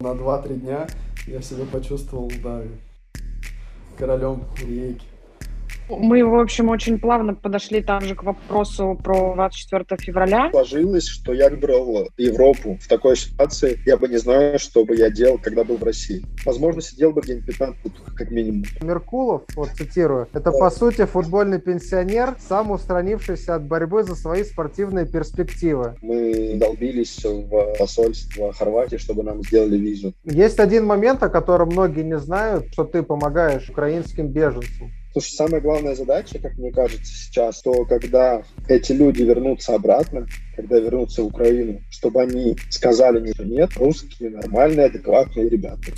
На 2-3 дня я себя почувствовал, да, королем рейки. Мы, в общем, очень плавно подошли также к вопросу про 24 февраля. Сложилось, что я выбрал Европу. В такой ситуации я бы не знаю, что бы я делал, когда был в России. Возможно, сидел бы где-нибудь 15 как минимум. Меркулов, вот цитирую, это да. по сути футбольный пенсионер, сам устранившийся от борьбы за свои спортивные перспективы. Мы долбились в посольство Хорватии, чтобы нам сделали визу. Есть один момент, о котором многие не знают, что ты помогаешь украинским беженцам. Слушай, самая главная задача, как мне кажется сейчас, то когда эти люди вернутся обратно, когда вернутся в Украину, чтобы они сказали что нет, русские нормальные, адекватные ребята.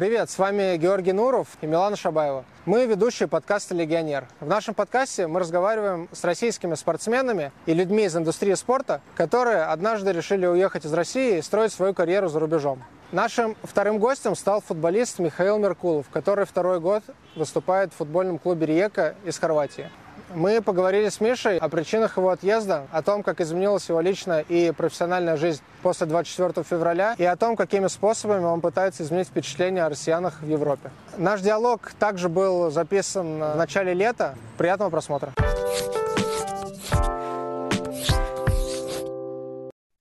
Привет, с вами Георгий Нуров и Милана Шабаева. Мы ведущие подкаста «Легионер». В нашем подкасте мы разговариваем с российскими спортсменами и людьми из индустрии спорта, которые однажды решили уехать из России и строить свою карьеру за рубежом. Нашим вторым гостем стал футболист Михаил Меркулов, который второй год выступает в футбольном клубе «Риека» из Хорватии. Мы поговорили с Мишей о причинах его отъезда, о том, как изменилась его личная и профессиональная жизнь после 24 февраля и о том, какими способами он пытается изменить впечатление о россиянах в Европе. Наш диалог также был записан в начале лета. Приятного просмотра.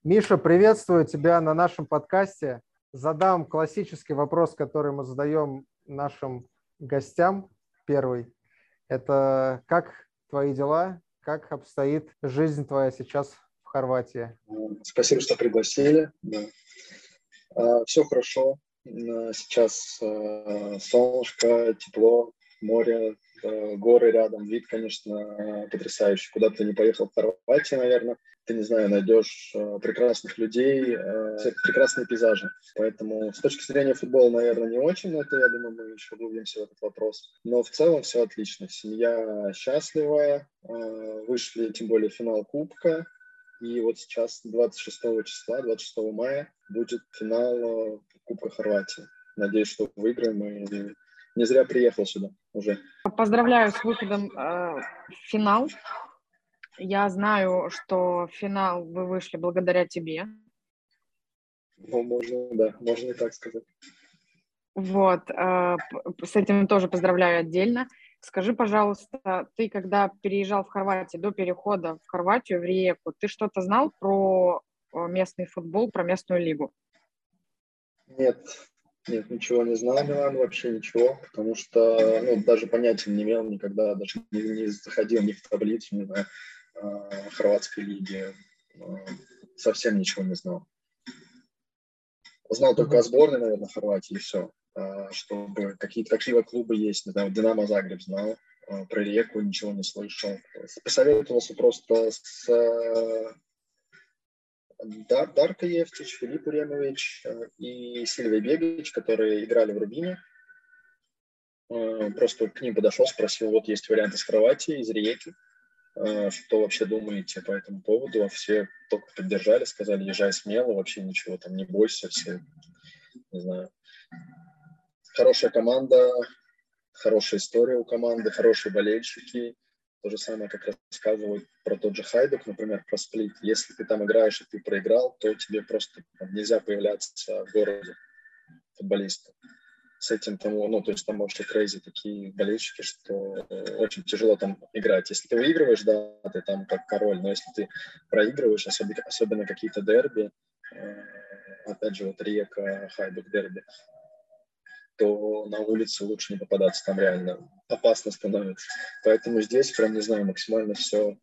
Миша, приветствую тебя на нашем подкасте задам классический вопрос, который мы задаем нашим гостям. Первый. Это как твои дела? Как обстоит жизнь твоя сейчас в Хорватии? Спасибо, что пригласили. Да. А, Все хорошо. Сейчас а, солнышко, тепло, море, горы рядом. Вид, конечно, потрясающий. Куда бы ты ни поехал в Хорватии, наверное, ты, не знаю, найдешь э, прекрасных людей, э, прекрасные пейзажи. Поэтому с точки зрения футбола, наверное, не очень, но это, я думаю, мы еще углубимся в этот вопрос. Но в целом все отлично. Семья счастливая, э, вышли, тем более, финал Кубка. И вот сейчас, 26 числа, 26 мая, будет финал Кубка Хорватии. Надеюсь, что выиграем и не зря приехал сюда уже. Поздравляю с выходом э, в финал. Я знаю, что в финал вы вышли благодаря тебе. Ну, можно, да, можно и так сказать. Вот, э, с этим тоже поздравляю отдельно. Скажи, пожалуйста, ты когда переезжал в Хорватию, до перехода в Хорватию, в Риеку, ты что-то знал про э, местный футбол, про местную лигу? Нет, нет, ничего не знал, Милан, вообще ничего, потому что ну, даже понятия не имел никогда, даже не, не заходил ни в таблицу, не знаю. Э, хорватской лиги. Э, совсем ничего не знал. Знал только о сборной, наверное, Хорватии, и все. Э, чтобы какие-то какие клубы есть, знаю, Динамо Загреб знал, про Реку ничего не слышал. Посоветовался просто с Дар, Дарко Евтич, Филипп Уремович и Сильвия Бегович, которые играли в Рубине. Просто к ним подошел, спросил, вот есть варианты с Хорватии, из Риеки. Э, что вообще думаете по этому поводу? Все только поддержали, сказали, езжай смело, вообще ничего там не бойся, все, не знаю. Хорошая команда, хорошая история у команды, хорошие болельщики. То же самое, как рассказывают про тот же Хайдук, например, про сплит. Если ты там играешь и ты проиграл, то тебе просто нельзя появляться в городе футболиста с этим там, ну, то есть там вообще крейзи такие болельщики, что очень тяжело там играть. Если ты выигрываешь, да, ты там как король, но если ты проигрываешь, особенно, особенно какие-то дерби, э, опять же, вот Река, Хайбек дерби, то на улице лучше не попадаться, там реально опасно становится. Поэтому здесь прям, не знаю, максимально все,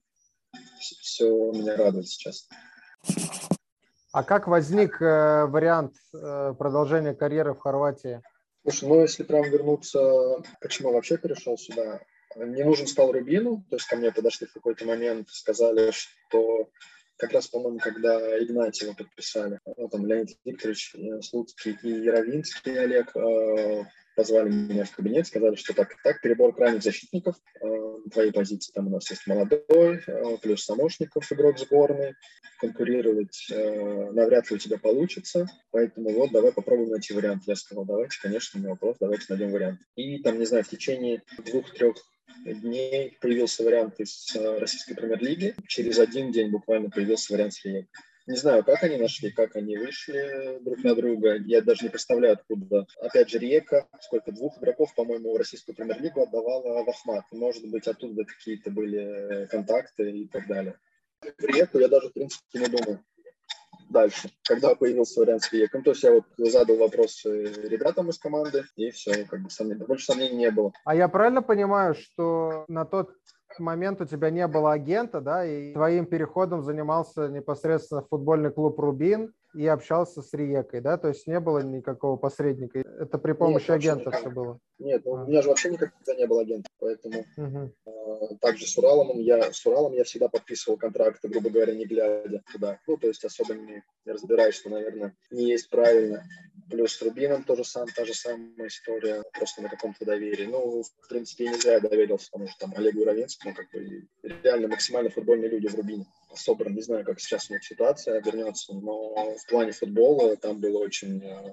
все меня радует сейчас. А как возник э, вариант э, продолжения карьеры в Хорватии? Слушай, ну если прям вернуться, почему вообще перешел сюда, не нужен стал Рубину, то есть ко мне подошли в какой-то момент, сказали, что как раз, по-моему, когда Игнатьева подписали, ну, там Леонид Викторович э, Слуцкий и Яровинский Олег э, позвали меня в кабинет, сказали, что так так, перебор крайних защитников, э, твоей позиции там у нас есть молодой, э, плюс Самошников, игрок сборной, конкурировать э, навряд ли у тебя получится, поэтому вот давай попробуем найти вариант. Я сказал, давайте, конечно, не вопрос, давайте найдем вариант. И там, не знаю, в течение двух-трех дней появился вариант из э, российской премьер-лиги. Через один день буквально появился вариант с Риекой. Не знаю, как они нашли, как они вышли друг на друга. Я даже не представляю, откуда. Опять же, Река, сколько, двух игроков, по-моему, в российскую премьер-лигу отдавала в Ахмат. Может быть, оттуда какие-то были контакты и так далее. Реку я даже, в принципе, не думаю дальше, когда появился вариант с Виеком. То есть я вот задал вопросы ребятам из команды, и все, как бы сомнений, больше сомнений не было. А я правильно понимаю, что на тот момент у тебя не было агента, да, и твоим переходом занимался непосредственно футбольный клуб «Рубин», и общался с Риекой, да? То есть не было никакого посредника. Это при помощи Нет, агента все было. Нет, ну, а. у меня же вообще никогда не было агента, поэтому угу. э, также с Уралом я с Уралом я всегда подписывал контракты, грубо говоря, не глядя туда. Ну, то есть особо не, не разбираюсь, что, наверное, не есть правильно. Плюс с Рубином тоже сам, та же самая история, просто на каком-то доверии. Ну, в принципе, нельзя я доверился, потому что там Олегу Равинскому, как бы, реально максимально футбольные люди в Рубине. Особо не знаю, как сейчас них ситуация вернется, но в плане футбола там было очень э,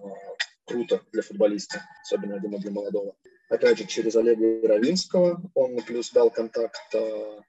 круто для футболиста, особенно, я думаю, для молодого. Опять же, через Олега Равинского он плюс дал контакт э,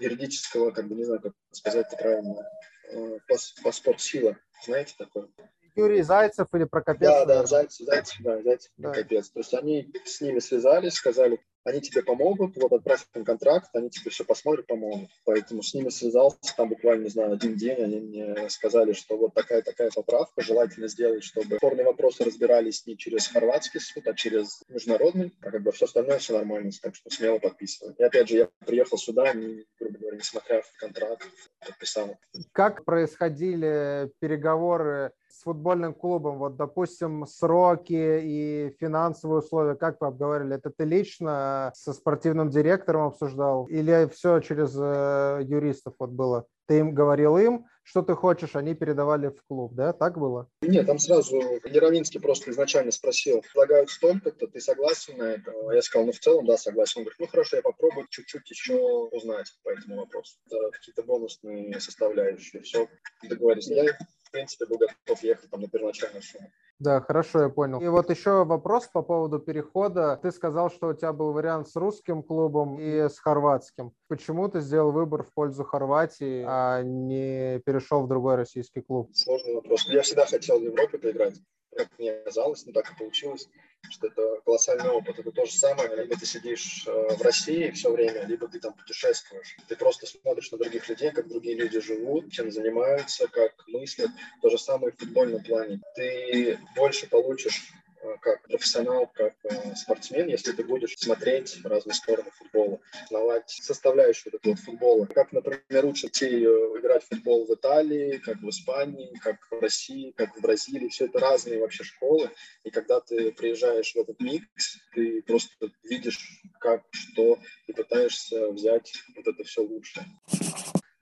юридического, как бы, не знаю, как сказать правильно, э, паспорт сила. Знаете такое? Юрий Зайцев или Прокопец? Да, да, Зайцев, Зайцев, да, Зайцев, да. Прокопец. То есть они с ними связались, сказали, они тебе помогут, вот отправь им контракт, они тебе все посмотрят, помогут. Поэтому с ними связался, там буквально, не знаю, один день они мне сказали, что вот такая-такая поправка, желательно сделать, чтобы спорные вопросы разбирались не через хорватский суд, а через международный, а как бы все остальное все нормально, так что смело подписывай. И опять же, я приехал сюда, не, грубо говоря, несмотря в контракт, подписал. Как происходили переговоры с футбольным клубом, вот, допустим, сроки и финансовые условия, как вы обговорили? Это ты лично со спортивным директором обсуждал или все через э, юристов вот было? Ты им говорил им, что ты хочешь, они передавали в клуб, да? Так было? Нет, там сразу Яровинский просто изначально спросил, предлагают столько-то, ты согласен на это? Я сказал, ну в целом, да, согласен. Он говорит, ну хорошо, я попробую чуть-чуть еще узнать по этому вопросу. Это какие-то бонусные составляющие. Все, договорились. Я в принципе, был готов ехать там на первоначальную сумму. Да, хорошо, я понял. И вот еще вопрос по поводу перехода. Ты сказал, что у тебя был вариант с русским клубом и с хорватским. Почему ты сделал выбор в пользу Хорватии, а не перешел в другой российский клуб? Сложный вопрос. Я всегда хотел в Европе поиграть. Как мне казалось, но так и получилось что это колоссальный опыт. Это то же самое, либо ты сидишь э, в России все время, либо ты там путешествуешь. Ты просто смотришь на других людей, как другие люди живут, чем занимаются, как мыслят. То же самое в футбольном плане. Ты больше получишь как профессионал, как э, спортсмен, если ты будешь смотреть разные стороны футбола, узнавать составляющую этого вот футбола. Как, например, учат детей э, играть в футбол в Италии, как в Испании, как в России, как в Бразилии. Все это разные вообще школы. И когда ты приезжаешь в этот микс, ты просто видишь, как, что, и пытаешься взять вот это все лучше.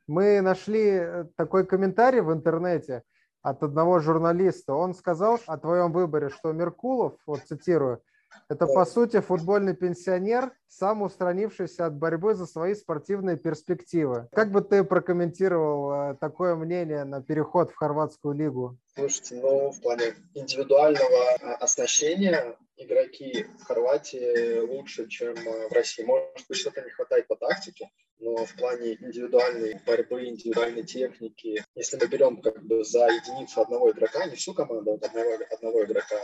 Мы нашли такой комментарий в интернете – от одного журналиста. Он сказал о твоем выборе, что Меркулов, вот цитирую, это, по сути, футбольный пенсионер, сам устранившийся от борьбы за свои спортивные перспективы. Как бы ты прокомментировал э, такое мнение на переход в хорватскую лигу? Слушайте, ну, в плане индивидуального а, оснащения игроки в Хорватии лучше, чем э, в России. Может быть, что-то не хватает по тактике, но в плане индивидуальной борьбы, индивидуальной техники, если мы берем как бы за единицу одного игрока, не всю команду, одного, одного игрока,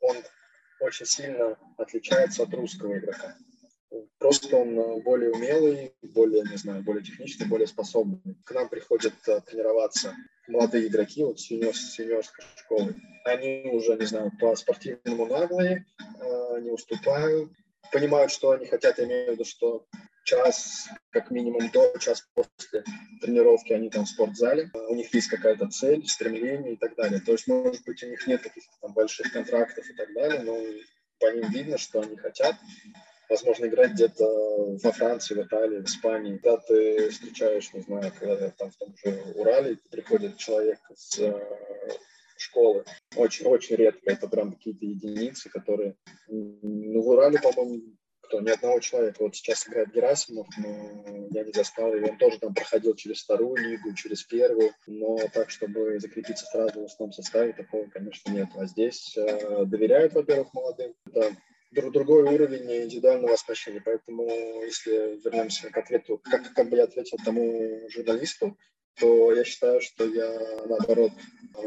он очень сильно отличается от русского игрока. Просто он э, более умелый, более, не знаю, более техничный, более способный. К нам приходят э, тренироваться молодые игроки, вот с юниорской школы. Они уже, не знаю, по спортивному наглые, э, не уступают, понимают, что они хотят, имею в виду, что час, как минимум до, час после тренировки они там в спортзале, у них есть какая-то цель, стремление и так далее. То есть, может быть, у них нет каких-то там больших контрактов и так далее, но по ним видно, что они хотят. Возможно, играть где-то во Франции, в Италии, в Испании. Когда ты встречаешь, не знаю, когда там в том же Урале приходит человек с э, школы. Очень-очень редко. Это прям какие-то единицы, которые... Ну, в Урале, по-моему, кто ни одного человека. Вот сейчас играет Герасимов, но я не застал, и он тоже там проходил через вторую лигу, через первую, но так, чтобы закрепиться сразу в основном составе, такого, конечно, нет. А здесь э, доверяют, во-первых, молодым. Это другой уровень индивидуального оснащения. Поэтому, если вернемся к ответу, как, как бы я ответил тому журналисту, то я считаю, что я, наоборот,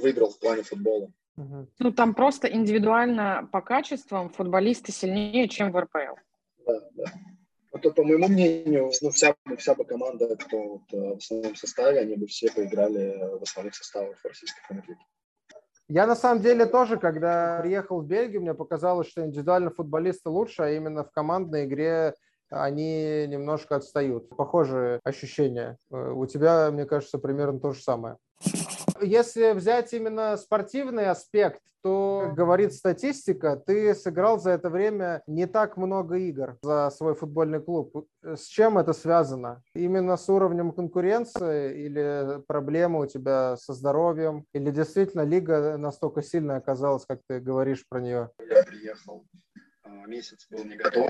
выиграл в плане футбола. Ну, там просто индивидуально по качествам футболисты сильнее, чем в РПЛ. Да, да. А то, по моему мнению, ну, вся, вся бы команда, кто вот, э, в основном составе, они бы все поиграли в основных составах российской премьер Я на самом деле тоже, когда приехал в Бельгию, мне показалось, что индивидуально футболисты лучше, а именно в командной игре они немножко отстают. Похожие ощущения. Э, у тебя, мне кажется, примерно то же самое. Если взять именно спортивный аспект, то, как говорит статистика, ты сыграл за это время не так много игр за свой футбольный клуб. С чем это связано? Именно с уровнем конкуренции или проблемы у тебя со здоровьем? Или действительно лига настолько сильная оказалась, как ты говоришь про нее? Я приехал, а, месяц был не готов.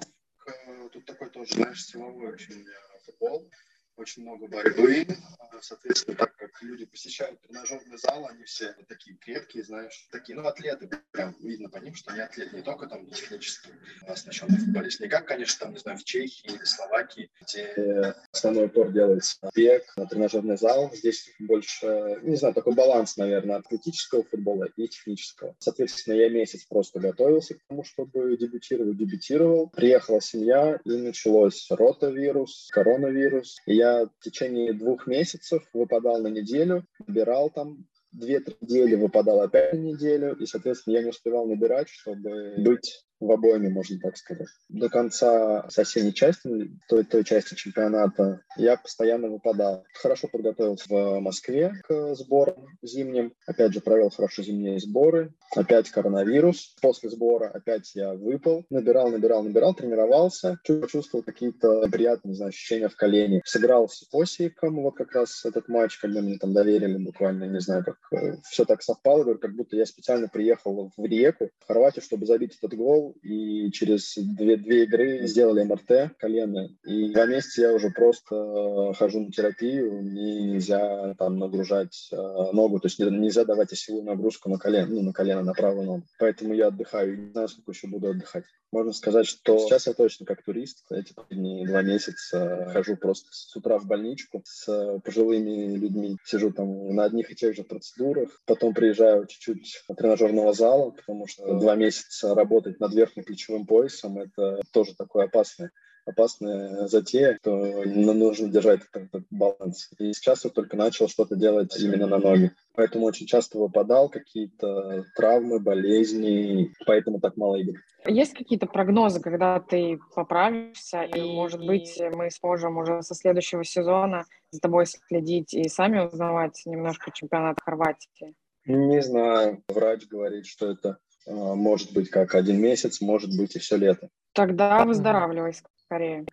Тут такой тоже, знаешь, силовой очень футбол очень много борьбы. А, соответственно, так как люди посещают тренажерный зал, они все такие крепкие, знаешь, такие, ну, атлеты, прям видно по ним, что они атлеты, не только там технически оснащенные футболисты. Не как, конечно, там, не знаю, в Чехии или Словакии, где основной упор делается бег, на тренажерный зал. Здесь больше, не знаю, такой баланс, наверное, атлетического футбола и технического. Соответственно, я месяц просто готовился к тому, чтобы дебютировать, дебютировал. Приехала семья, и началось ротавирус, коронавирус. И я я в течение двух месяцев выпадал на неделю, набирал там две-три недели, выпадал опять на неделю, и, соответственно, я не успевал набирать, чтобы быть в обойме, можно так сказать. До конца с осенней части, той, той части чемпионата, я постоянно выпадал. Хорошо подготовился в Москве к сборам зимним. Опять же, провел хорошо зимние сборы. Опять коронавирус. После сбора опять я выпал. Набирал, набирал, набирал, тренировался. Почувствовал какие-то приятные, знаю, ощущения в колене. Сыграл с Осиком вот как раз этот матч, когда мне там доверили буквально, не знаю, как э, все так совпало, говорю, как будто я специально приехал в Риеку, в Хорватию, чтобы забить этот гол и через две, две игры сделали МРТ колено. И два месяца я уже просто э, хожу на терапию, нельзя там нагружать э, ногу, то есть нельзя давать осевую нагрузку на колено, ну, на колено, на правую ногу. Поэтому я отдыхаю, не знаю, сколько еще буду отдыхать. Можно сказать, что сейчас я точно как турист, эти последние два месяца хожу просто с утра в больничку с пожилыми людьми, сижу там на одних и тех же процедурах, потом приезжаю чуть-чуть тренажерного зала, потому что два месяца работать над верхним плечевым поясом, это тоже такое опасное опасная затея, то нужно держать этот, этот баланс. И сейчас я только начал что-то делать именно на ноги. Поэтому очень часто выпадал какие-то травмы, болезни, поэтому так мало игр. Есть какие-то прогнозы, когда ты поправишься, и, может быть, мы сможем уже со следующего сезона за тобой следить и сами узнавать немножко чемпионат Хорватии? Не знаю. Врач говорит, что это может быть как один месяц, может быть и все лето. Тогда выздоравливай скорее.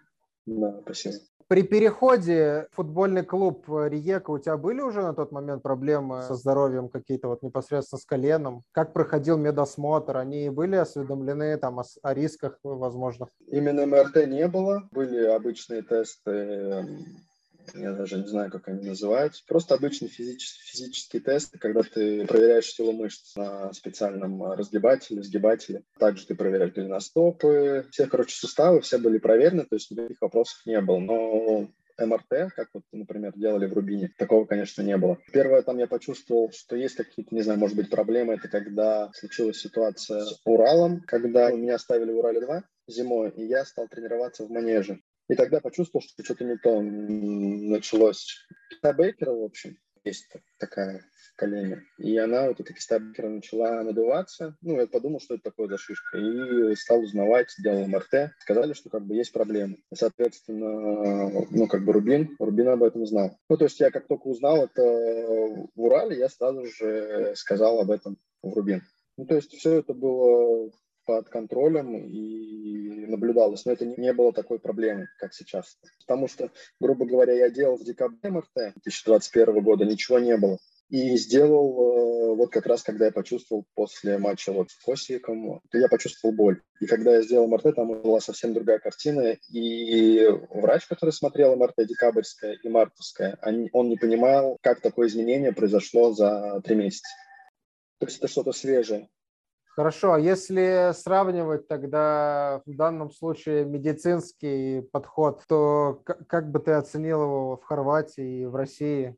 Да, спасибо. При переходе в футбольный клуб Риека у тебя были уже на тот момент проблемы со здоровьем какие-то вот непосредственно с коленом? Как проходил медосмотр? Они были осведомлены там о, о рисках возможных? Именно МРТ не было. Были обычные тесты я даже не знаю, как они называются. Просто обычный физический, физический тест, когда ты проверяешь силу мышц на специальном разгибателе, сгибателе. Также ты проверяешь голеностопы, все, короче, суставы, все были проверены, то есть никаких вопросов не было. Но МРТ, как вот, например, делали в Рубине, такого, конечно, не было. Первое, там я почувствовал, что есть какие-то, не знаю, может быть, проблемы. Это когда случилась ситуация с Уралом, когда меня оставили в Урале 2 зимой, и я стал тренироваться в манеже. И тогда почувствовал, что что-то не то началось. Киста Бейкера, в общем, есть такая в колене. И она, вот эта киста Бейкера, начала надуваться. Ну, я подумал, что это такое за шишка. И стал узнавать, сделал МРТ. Сказали, что как бы есть проблемы. Соответственно, ну, как бы Рубин, Рубин об этом знал. Ну, то есть я как только узнал это в Урале, я сразу же сказал об этом в Рубин. Ну, то есть все это было под контролем и наблюдалось. Но это не было такой проблемы, как сейчас. Потому что, грубо говоря, я делал в декабре МРТ 2021 года, ничего не было. И сделал э, вот как раз, когда я почувствовал после матча вот с Косиком, я почувствовал боль. И когда я сделал МРТ, там была совсем другая картина. И врач, который смотрел МРТ декабрьская и мартовская, он не понимал, как такое изменение произошло за три месяца. То есть это что-то свежее. Хорошо, а если сравнивать тогда в данном случае медицинский подход, то как бы ты оценил его в Хорватии и в России?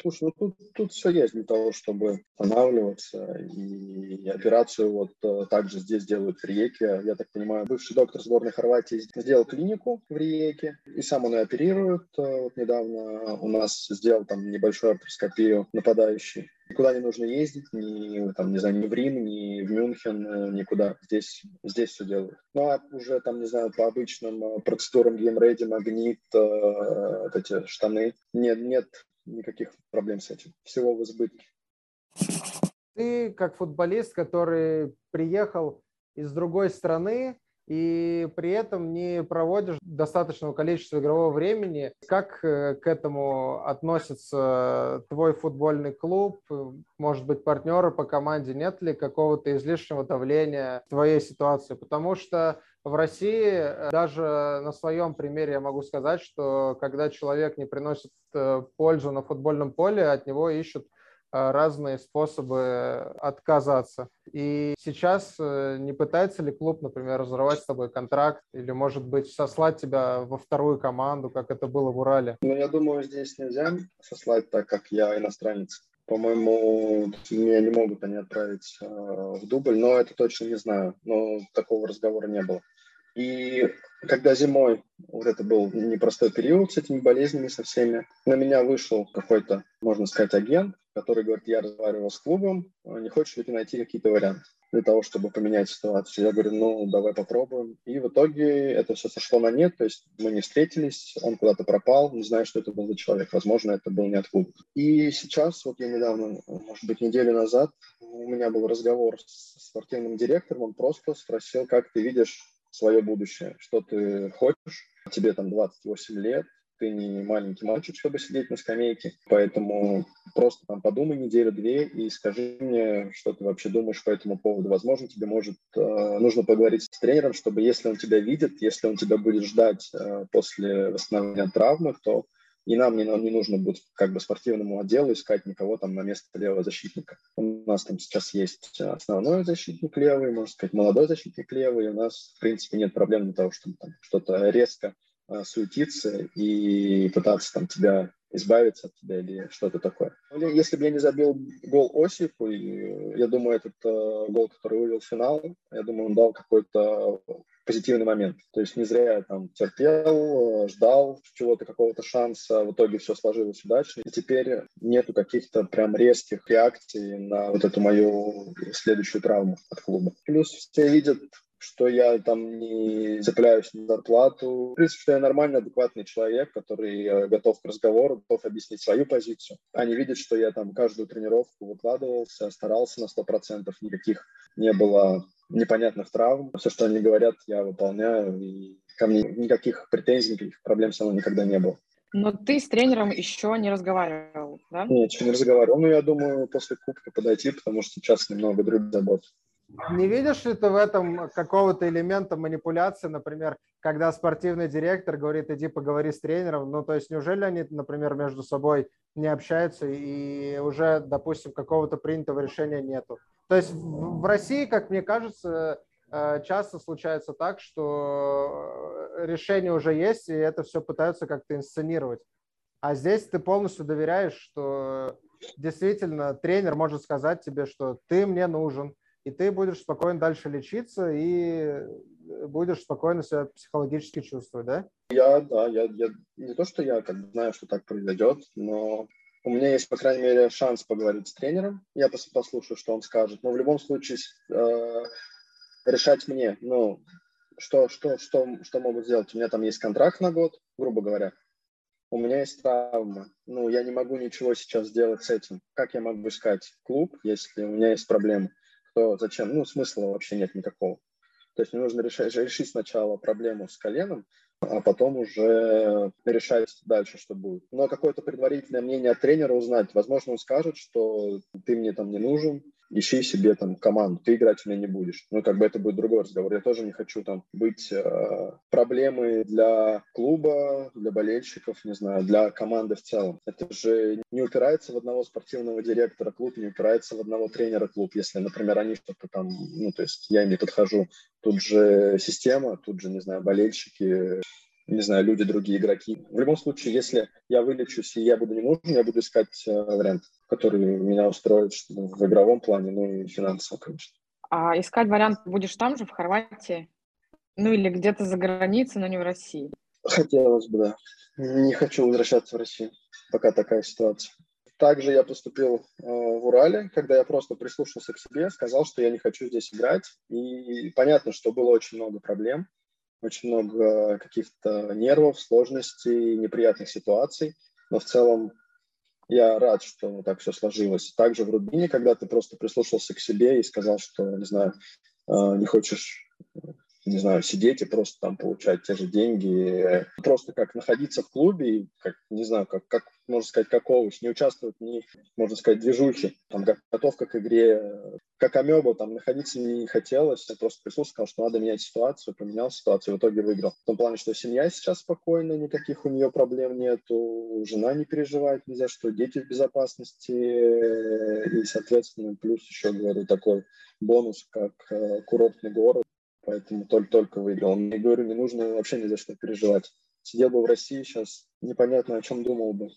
Слушай, ну тут, тут все есть для того, чтобы останавливаться. И операцию вот э, также здесь делают в Риеке. Я так понимаю, бывший доктор сборной Хорватии сделал клинику в Риеке. И сам он и оперирует. Э, вот недавно у нас сделал там небольшую артроскопию нападающий. Никуда не нужно ездить, ни, там, не знаю, ни в Рим, ни в Мюнхен, э, никуда. Здесь, здесь все делают. Ну, а уже там, не знаю, по обычным процедурам геймрейди, магнит, э, вот эти штаны, нет, нет никаких проблем с этим. Всего в избытке. Ты как футболист, который приехал из другой страны и при этом не проводишь достаточного количества игрового времени, как э, к этому относится твой футбольный клуб? Может быть, партнеры по команде? Нет ли какого-то излишнего давления в твоей ситуации? Потому что в России э, даже на своем примере я могу сказать, что когда человек не приносит э, пользу на футбольном поле, от него ищут разные способы отказаться. И сейчас не пытается ли клуб, например, разорвать с тобой контракт или, может быть, сослать тебя во вторую команду, как это было в Урале? Ну, я думаю, здесь нельзя сослать, так как я иностранец. По-моему, меня не могут они отправить э, в дубль, но это точно не знаю. Но такого разговора не было. И когда зимой вот это был непростой период с этими болезнями, со всеми, на меня вышел какой-то, можно сказать, агент, который говорит, я разговаривал с клубом, а не хочешь ли ты найти какие-то варианты для того, чтобы поменять ситуацию? Я говорю, ну, давай попробуем. И в итоге это все сошло на нет, то есть мы не встретились, он куда-то пропал, не знаю, что это был за человек, возможно, это был не от клуба. И сейчас, вот я недавно, может быть, неделю назад, у меня был разговор с спортивным директором, он просто спросил, как ты видишь свое будущее, что ты хочешь, тебе там 28 лет, ты не маленький мальчик, чтобы сидеть на скамейке, поэтому просто там подумай неделю-две и скажи мне, что ты вообще думаешь по этому поводу. Возможно, тебе может э, нужно поговорить с тренером, чтобы если он тебя видит, если он тебя будет ждать э, после восстановления травмы, то и нам не, не нужно будет как бы спортивному отделу искать никого там на место левого защитника. У нас там сейчас есть основной защитник левый, можно сказать, молодой защитник левый. У нас, в принципе, нет проблем для того, чтобы там что-то резко а, суетиться и пытаться там тебя избавиться от тебя или что-то такое. Если бы я не забил гол Осипу, я думаю, этот э, гол, который вывел в финал, я думаю, он дал какой-то позитивный момент. То есть не зря я там терпел, ждал чего-то, какого-то шанса, в итоге все сложилось удачно. И теперь нету каких-то прям резких реакций на вот эту мою следующую травму от клуба. Плюс все видят что я там не цепляюсь на зарплату. В принципе, что я нормальный, адекватный человек, который э, готов к разговору, готов объяснить свою позицию. Они видят, что я там каждую тренировку выкладывался, старался на 100%, никаких не было непонятных травм. Все, что они говорят, я выполняю, и ко мне никаких претензий, никаких проблем со мной никогда не было. Но ты с тренером еще не разговаривал, да? Нет, еще не разговаривал. Ну, я думаю, после кубка подойти, потому что сейчас немного других забот. Не видишь ли ты в этом какого-то элемента манипуляции, например, когда спортивный директор говорит, иди поговори с тренером, ну, то есть неужели они, например, между собой не общаются и уже, допустим, какого-то принятого решения нету? То есть в России, как мне кажется, э, часто случается так, что решение уже есть, и это все пытаются как-то инсценировать. А здесь ты полностью доверяешь, что действительно тренер может сказать тебе, что ты мне нужен, и ты будешь спокойно дальше лечиться и будешь спокойно себя психологически чувствовать, да? Я, да, я, я не то, что я как бы знаю, что так произойдет, но у меня есть, по крайней мере, шанс поговорить с тренером. Я послушаю, что он скажет. Но в любом случае э, решать мне, ну, что, что, что, что могут сделать. У меня там есть контракт на год, грубо говоря. У меня есть травма. Ну, я не могу ничего сейчас сделать с этим. Как я могу искать клуб, если у меня есть проблемы? То зачем? Ну, смысла вообще нет никакого. То есть мне нужно решать, решить сначала проблему с коленом, а потом уже решать дальше, что будет. Но какое-то предварительное мнение от тренера узнать. Возможно, он скажет, что ты мне там не нужен, ищи себе там команду, ты играть у меня не будешь. Ну, как бы это будет другой разговор. Я тоже не хочу там быть э, проблемой для клуба, для болельщиков, не знаю, для команды в целом. Это же не упирается в одного спортивного директора клуб, не упирается в одного тренера клуб. Если, например, они что-то там, ну, то есть я им не подхожу, тут же система, тут же, не знаю, болельщики, не знаю, люди, другие игроки. В любом случае, если я вылечусь и я буду не нужен, я буду искать э, вариант, который меня устроит в игровом плане, ну и финансово, конечно. А искать вариант будешь там же, в Хорватии? Ну или где-то за границей, но не в России? Хотелось бы, да. Не хочу возвращаться в Россию, пока такая ситуация. Также я поступил э, в Урале, когда я просто прислушался к себе, сказал, что я не хочу здесь играть. И понятно, что было очень много проблем, очень много каких-то нервов, сложностей, неприятных ситуаций. Но в целом я рад, что так все сложилось. Также в Рубине, когда ты просто прислушался к себе и сказал, что, не знаю, э, не хочешь не знаю, сидеть и просто там получать те же деньги. Просто как находиться в клубе как, не знаю, как, как можно сказать, как овощ, не участвовать ни, можно сказать, движухи, там, готовка к игре, как амеба, там, находиться не хотелось, я просто присутствовал, сказал, что надо менять ситуацию, поменял ситуацию, в итоге выиграл. В том плане, что семья сейчас спокойна, никаких у нее проблем нету, жена не переживает ни за что, дети в безопасности, и, соответственно, плюс еще, говорю, такой бонус, как э, курортный город, поэтому только-только выиграл. Я говорю, не нужно вообще ни за что переживать. Сидел бы в России сейчас, непонятно, о чем думал бы.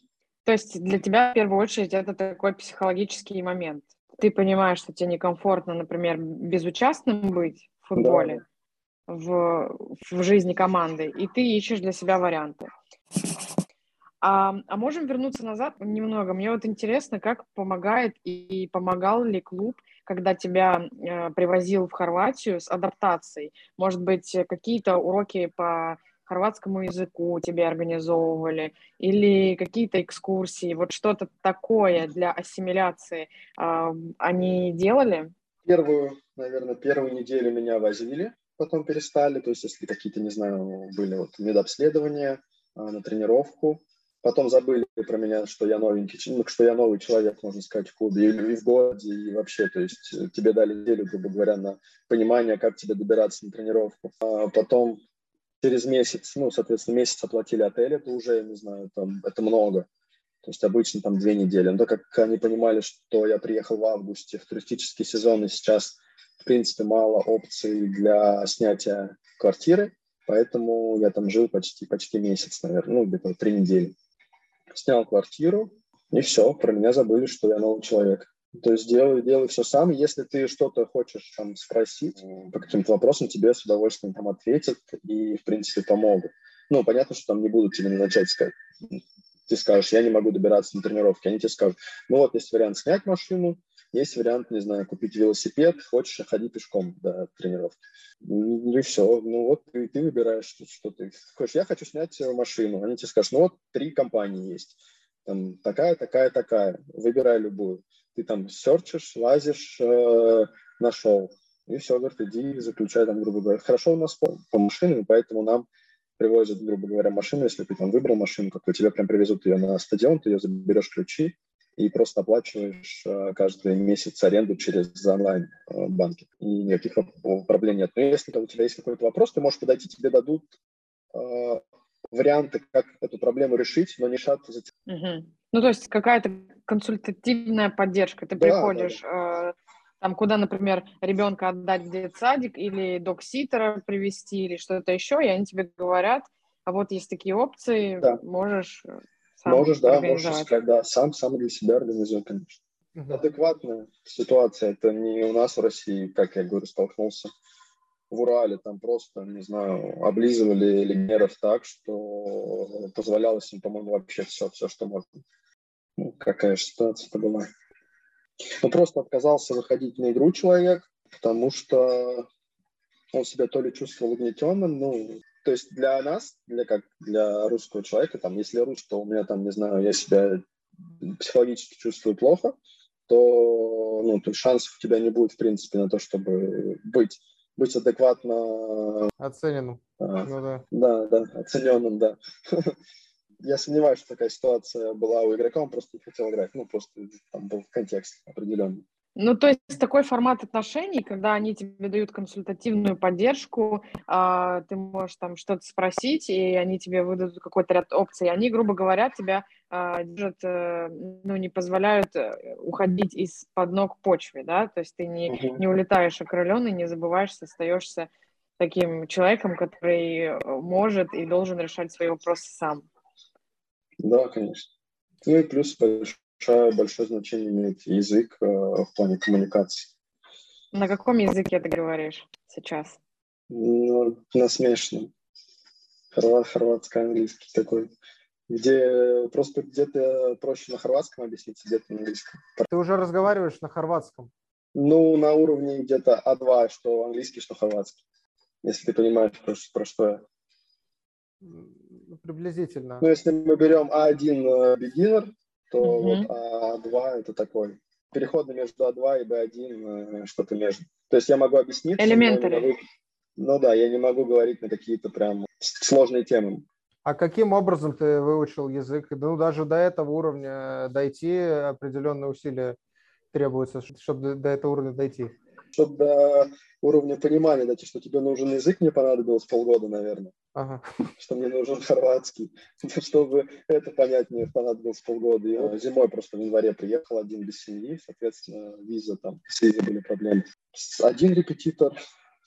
То есть для тебя в первую очередь это такой психологический момент. Ты понимаешь, что тебе некомфортно, например, безучастным быть в футболе, да. в, в жизни команды, и ты ищешь для себя варианты. А, а можем вернуться назад немного? Мне вот интересно, как помогает и помогал ли клуб, когда тебя э, привозил в Хорватию с адаптацией? Может быть, какие-то уроки по хорватскому языку тебе организовывали или какие-то экскурсии, вот что-то такое для ассимиляции э, они делали? Первую, наверное, первую неделю меня возили, потом перестали, то есть если какие-то, не знаю, были вот медобследования э, на тренировку, Потом забыли про меня, что я новенький, ну, что я новый человек, можно сказать, в клубе и, в городе, и вообще, то есть э, тебе дали неделю, грубо говоря, на понимание, как тебе добираться на тренировку. А потом через месяц, ну, соответственно, месяц оплатили отель, это уже, не знаю, там, это много. То есть обычно там две недели. Но так как они понимали, что я приехал в августе в туристический сезон, и сейчас, в принципе, мало опций для снятия квартиры, поэтому я там жил почти, почти месяц, наверное, ну, где-то три недели снял квартиру, и все, про меня забыли, что я новый человек. То есть делай, делай все сам. Если ты что-то хочешь там спросить по каким-то вопросам, тебе с удовольствием там ответят и, в принципе, помогут. Ну, понятно, что там не будут тебе начать сказать. Ты скажешь, я не могу добираться на тренировки. Они тебе скажут, ну вот есть вариант снять машину, есть вариант, не знаю, купить велосипед, хочешь, ходи пешком до тренировки. И все. Ну вот ты, ты выбираешь, что, что ты хочешь. Я хочу снять машину. Они тебе скажут, ну вот три компании есть. Там такая, такая, такая. Выбирай любую. Ты там серчишь, лазишь, э, нашел. И все, говорит, иди заключай там, грубо говоря. Хорошо у нас по, по машинам, поэтому нам привозят, грубо говоря, машину, если ты там выбрал машину, как тебе прям привезут ее на стадион, ты ее заберешь ключи, и просто оплачиваешь э, каждый месяц аренду через онлайн-банки. Э, и никаких проблем нет. Но если у тебя есть какой-то вопрос, ты можешь подойти, тебе дадут э, варианты, как эту проблему решить, но не шат за угу. Ну, то есть какая-то консультативная поддержка. Ты да, приходишь, да, да. там, куда, например, ребенка отдать в детсадик или док-ситера привести или что-то еще, и они тебе говорят, а вот есть такие опции, да. можешь сам Можешь, да, можешь искать, да, сам, сам для себя организуй, конечно. Угу. Адекватная ситуация, это не у нас в России, как я говорю, столкнулся в Урале, там просто, не знаю, облизывали легионеров так, что позволялось им, по-моему, вообще все, все, что можно. Ну, какая же ситуация это была. Ну, просто отказался выходить на игру человек, потому что он себя то ли чувствовал угнетенным, ну, то есть для нас, для как для русского человека, там, если рус, то у меня там, не знаю, я себя психологически чувствую плохо, то, ну, то шансов у тебя не будет, в принципе, на то, чтобы быть, быть адекватно... Оцененным. А, ну, да. да, да, оцененным, да. Я сомневаюсь, что такая ситуация была у игрока, он просто не хотел играть, ну, просто там был контекст определенный. Ну, то есть такой формат отношений, когда они тебе дают консультативную поддержку, э, ты можешь там что-то спросить, и они тебе выдадут какой-то ряд опций. Они, грубо говоря, тебя э, держат, э, ну, не позволяют э, уходить из-под ног почвы, да, то есть ты не, не улетаешь окрыленный, не забываешь, остаешься таким человеком, который может и должен решать свои вопросы сам. Да, конечно. Ну и плюс большое, большое значение имеет язык э, в плане коммуникации. На каком языке ты говоришь сейчас? Ну, на смешанном. Хорват, хорватско-английский такой. Где просто где-то проще на хорватском объяснить, где-то на английском. Ты уже разговариваешь на хорватском? Ну, на уровне где-то А2, что английский, что хорватский. Если ты понимаешь, про, про что я. Приблизительно. Ну, если мы берем А1 beginner, то mm-hmm. вот А2 это такой переходы между А2 и B1, что-то между. То есть я могу объяснить. Элементари. Ну да, я не могу говорить на какие-то прям сложные темы. А каким образом ты выучил язык? Ну, даже до этого уровня дойти определенные усилия требуются, чтобы до этого уровня дойти? Чтобы до уровня понимания дойти, что тебе нужен язык, мне понадобилось полгода, наверное. Ага. Что мне нужен хорватский. Чтобы это понять, мне понадобилось полгода. Я зимой просто в январе приехал один без семьи, соответственно, виза там, с визой были проблемы. Один репетитор,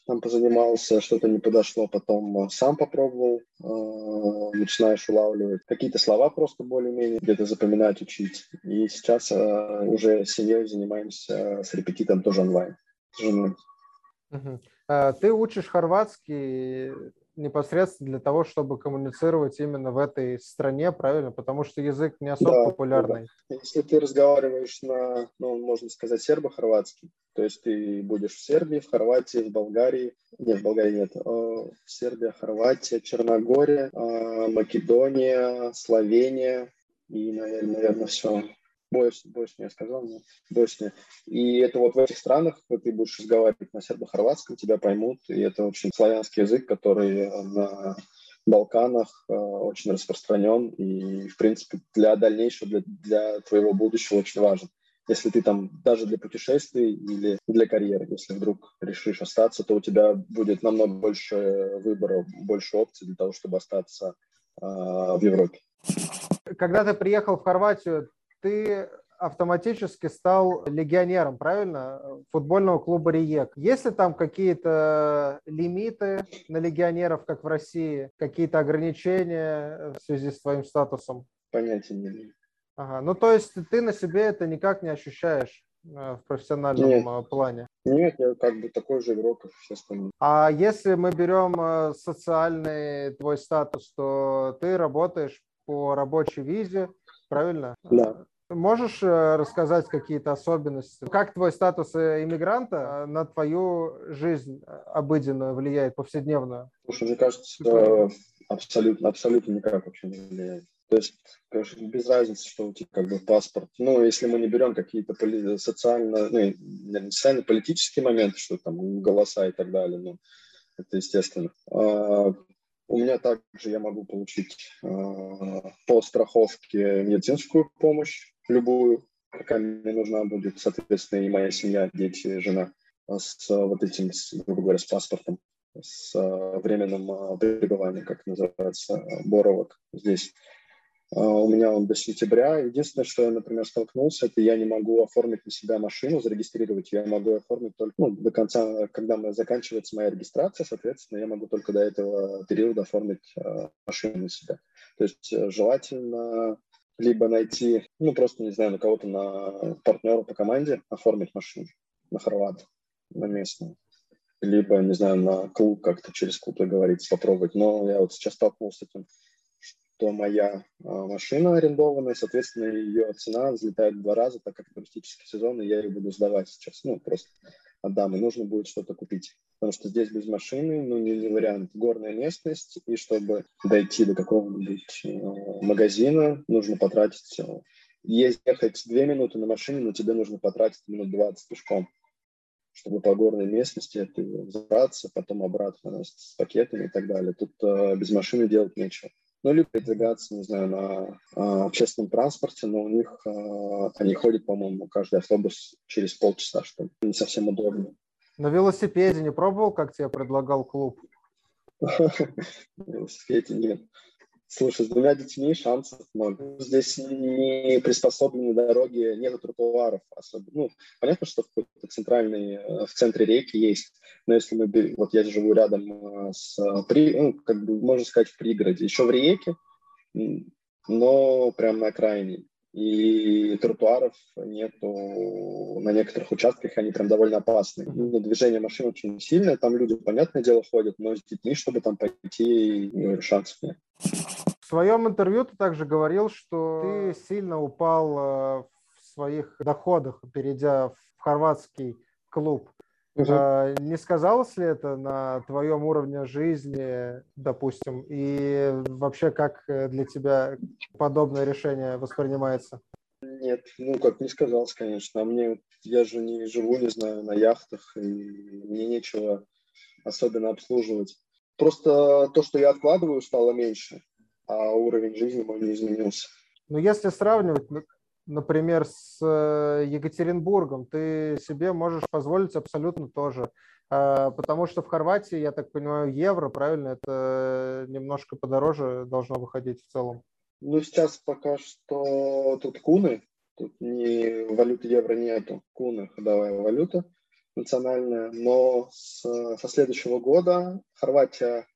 там позанимался, что-то не подошло, потом э, сам попробовал, э, начинаешь улавливать какие-то слова просто более-менее, где-то запоминать, учить. И сейчас э, уже с семьей занимаемся с репетитором тоже онлайн. С женой. Угу. Ты учишь хорватский непосредственно для того, чтобы коммуницировать именно в этой стране, правильно? Потому что язык не особо да, популярный. Да. Если ты разговариваешь на, ну, можно сказать, сербо-хорватский, то есть ты будешь в Сербии, в Хорватии, в Болгарии, нет, в Болгарии нет, а, Сербия, Хорватия, Черногория, а, Македония, Словения и, наверное, наверное все. Босния, Босния, я сказал, нет, Босния. И это вот в этих странах ты будешь разговаривать на сербо-хорватском, тебя поймут, и это очень славянский язык, который на Балканах э, очень распространен и, в принципе, для дальнейшего, для, для твоего будущего очень важен. Если ты там даже для путешествий или для карьеры, если вдруг решишь остаться, то у тебя будет намного больше выбора, больше опций для того, чтобы остаться э, в Европе. Когда ты приехал в Хорватию, ты автоматически стал легионером, правильно, футбольного клуба «Риек». Есть ли там какие-то лимиты на легионеров, как в России, какие-то ограничения в связи с твоим статусом? Понятия не имею. Ага, ну то есть ты на себе это никак не ощущаешь э, в профессиональном Нет. Э, плане? Нет, я как бы такой же игрок, как все остальные. А если мы берем э, социальный твой статус, то ты работаешь по рабочей визе, правильно? Да. Можешь э, рассказать какие-то особенности? Как твой статус э, иммигранта на твою жизнь э, обыденную влияет, повседневную? Слушай, мне кажется, абсолютно, абсолютно никак вообще не влияет. То есть, конечно, без разницы, что у тебя как бы паспорт. Ну, если мы не берем какие-то поли- социально, ну, социально-политические моменты, что там голоса и так далее, ну, это естественно. А, у меня также я могу получить э, по страховке медицинскую помощь, любую, какая мне нужна будет, соответственно, и моя семья, дети, жена с вот этим, с, грубо говоря, с паспортом, с э, временным э, пребыванием, как называется, боровок здесь. У меня он до сентября. Единственное, что я, например, столкнулся, это я не могу оформить на себя машину, зарегистрировать. Я могу оформить только ну, до конца, когда заканчивается моя регистрация, соответственно, я могу только до этого периода оформить э, машину на себя. То есть э, желательно либо найти, ну, просто, не знаю, на кого-то, на партнера по команде оформить машину на хорват, на местную либо, не знаю, на клуб как-то через клуб договориться, попробовать. Но я вот сейчас столкнулся с этим то моя а, машина арендованная, соответственно, ее цена взлетает в два раза, так как туристический сезон, и я ее буду сдавать сейчас. Ну, просто отдам, и нужно будет что-то купить. Потому что здесь без машины, ну, не, не вариант. Горная местность, и чтобы дойти до какого-нибудь э, магазина, нужно потратить... Э, ехать две минуты на машине, но тебе нужно потратить минут 20 пешком чтобы по горной местности ты забраться, потом обратно с пакетами и так далее. Тут э, без машины делать нечего ну, либо передвигаться, не знаю, на а, общественном транспорте, но у них а, они ходят, по-моему, каждый автобус через полчаса, что не совсем удобно. На велосипеде не пробовал, как тебе предлагал клуб? На велосипеде нет. Слушай, с двумя детьми шансов много. Здесь не приспособлены дороги, нет тротуаров особенно. Ну, понятно, что в какой-то центральной, э, в центре реки есть, но если мы, вот я живу рядом э, с, при, ну, как бы, можно сказать, в пригороде, еще в реке, но прям на окраине. И тротуаров нету на некоторых участках, они прям довольно опасны. Ну, движение машин очень сильное, там люди, понятное дело, ходят, но с детьми, чтобы там пойти, ну, шансов нет. В своем интервью ты также говорил, что ты сильно упал э, в своих доходах, перейдя в хорватский клуб. Угу. Не сказалось ли это на твоем уровне жизни, допустим, и вообще как э, для тебя подобное решение воспринимается? Нет, ну как не сказалось, конечно. А мне, я же не живу, не знаю, на яхтах, и мне нечего особенно обслуживать. Просто то, что я откладываю, стало меньше, а уровень жизни мой не изменился. Ну, если сравнивать, например, с э, Екатеринбургом, ты себе можешь позволить абсолютно тоже. А, потому что в Хорватии, я так понимаю, евро, правильно, это немножко подороже должно выходить в целом. Ну, сейчас пока что тут куны, тут не валюты евро нету, куны ходовая валюта национальная, но с, со следующего года Хорватия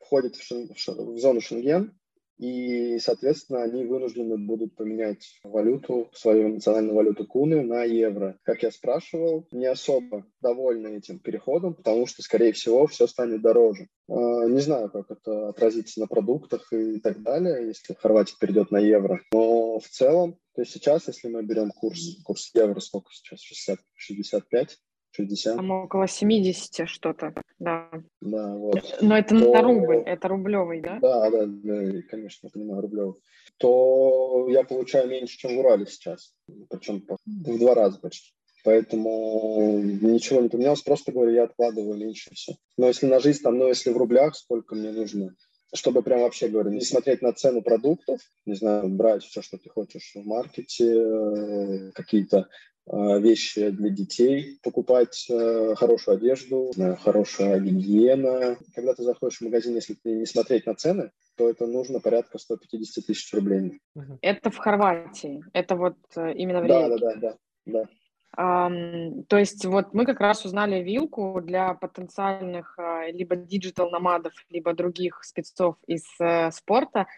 входит в, шен, в зону Шенген, и, соответственно, они вынуждены будут поменять валюту, свою национальную валюту куны на евро. Как я спрашивал, не особо довольны этим переходом, потому что, скорее всего, все станет дороже. А, не знаю, как это отразится на продуктах и так далее, если Хорватия перейдет на евро. Но в целом, то есть сейчас, если мы берем курс, курс евро, сколько сейчас? 60, 65, 60. Там около 70 что-то, да. Да, вот. Но это то... на рубль, это рублевый, да? Да, да, да, конечно, я понимаю, рублевый. То я получаю меньше, чем в Урале сейчас, причем в два раза почти. Поэтому ничего не поменялось, просто говорю, я откладываю меньше все. Но если на жизнь, там, ну, если в рублях, сколько мне нужно, чтобы прям вообще, говорю, не смотреть на цену продуктов, не знаю, брать все, что ты хочешь в маркете, э, какие-то вещи для детей, покупать э, хорошую одежду, хорошая гигиена. Когда ты заходишь в магазин, если ты не смотреть на цены, то это нужно порядка 150 тысяч рублей. Это в Хорватии, это вот э, именно в да, да, да, да, да. Эм, то есть вот мы как раз узнали вилку для потенциальных э, либо digital-nomad ов, либо других спецов из э, спорта –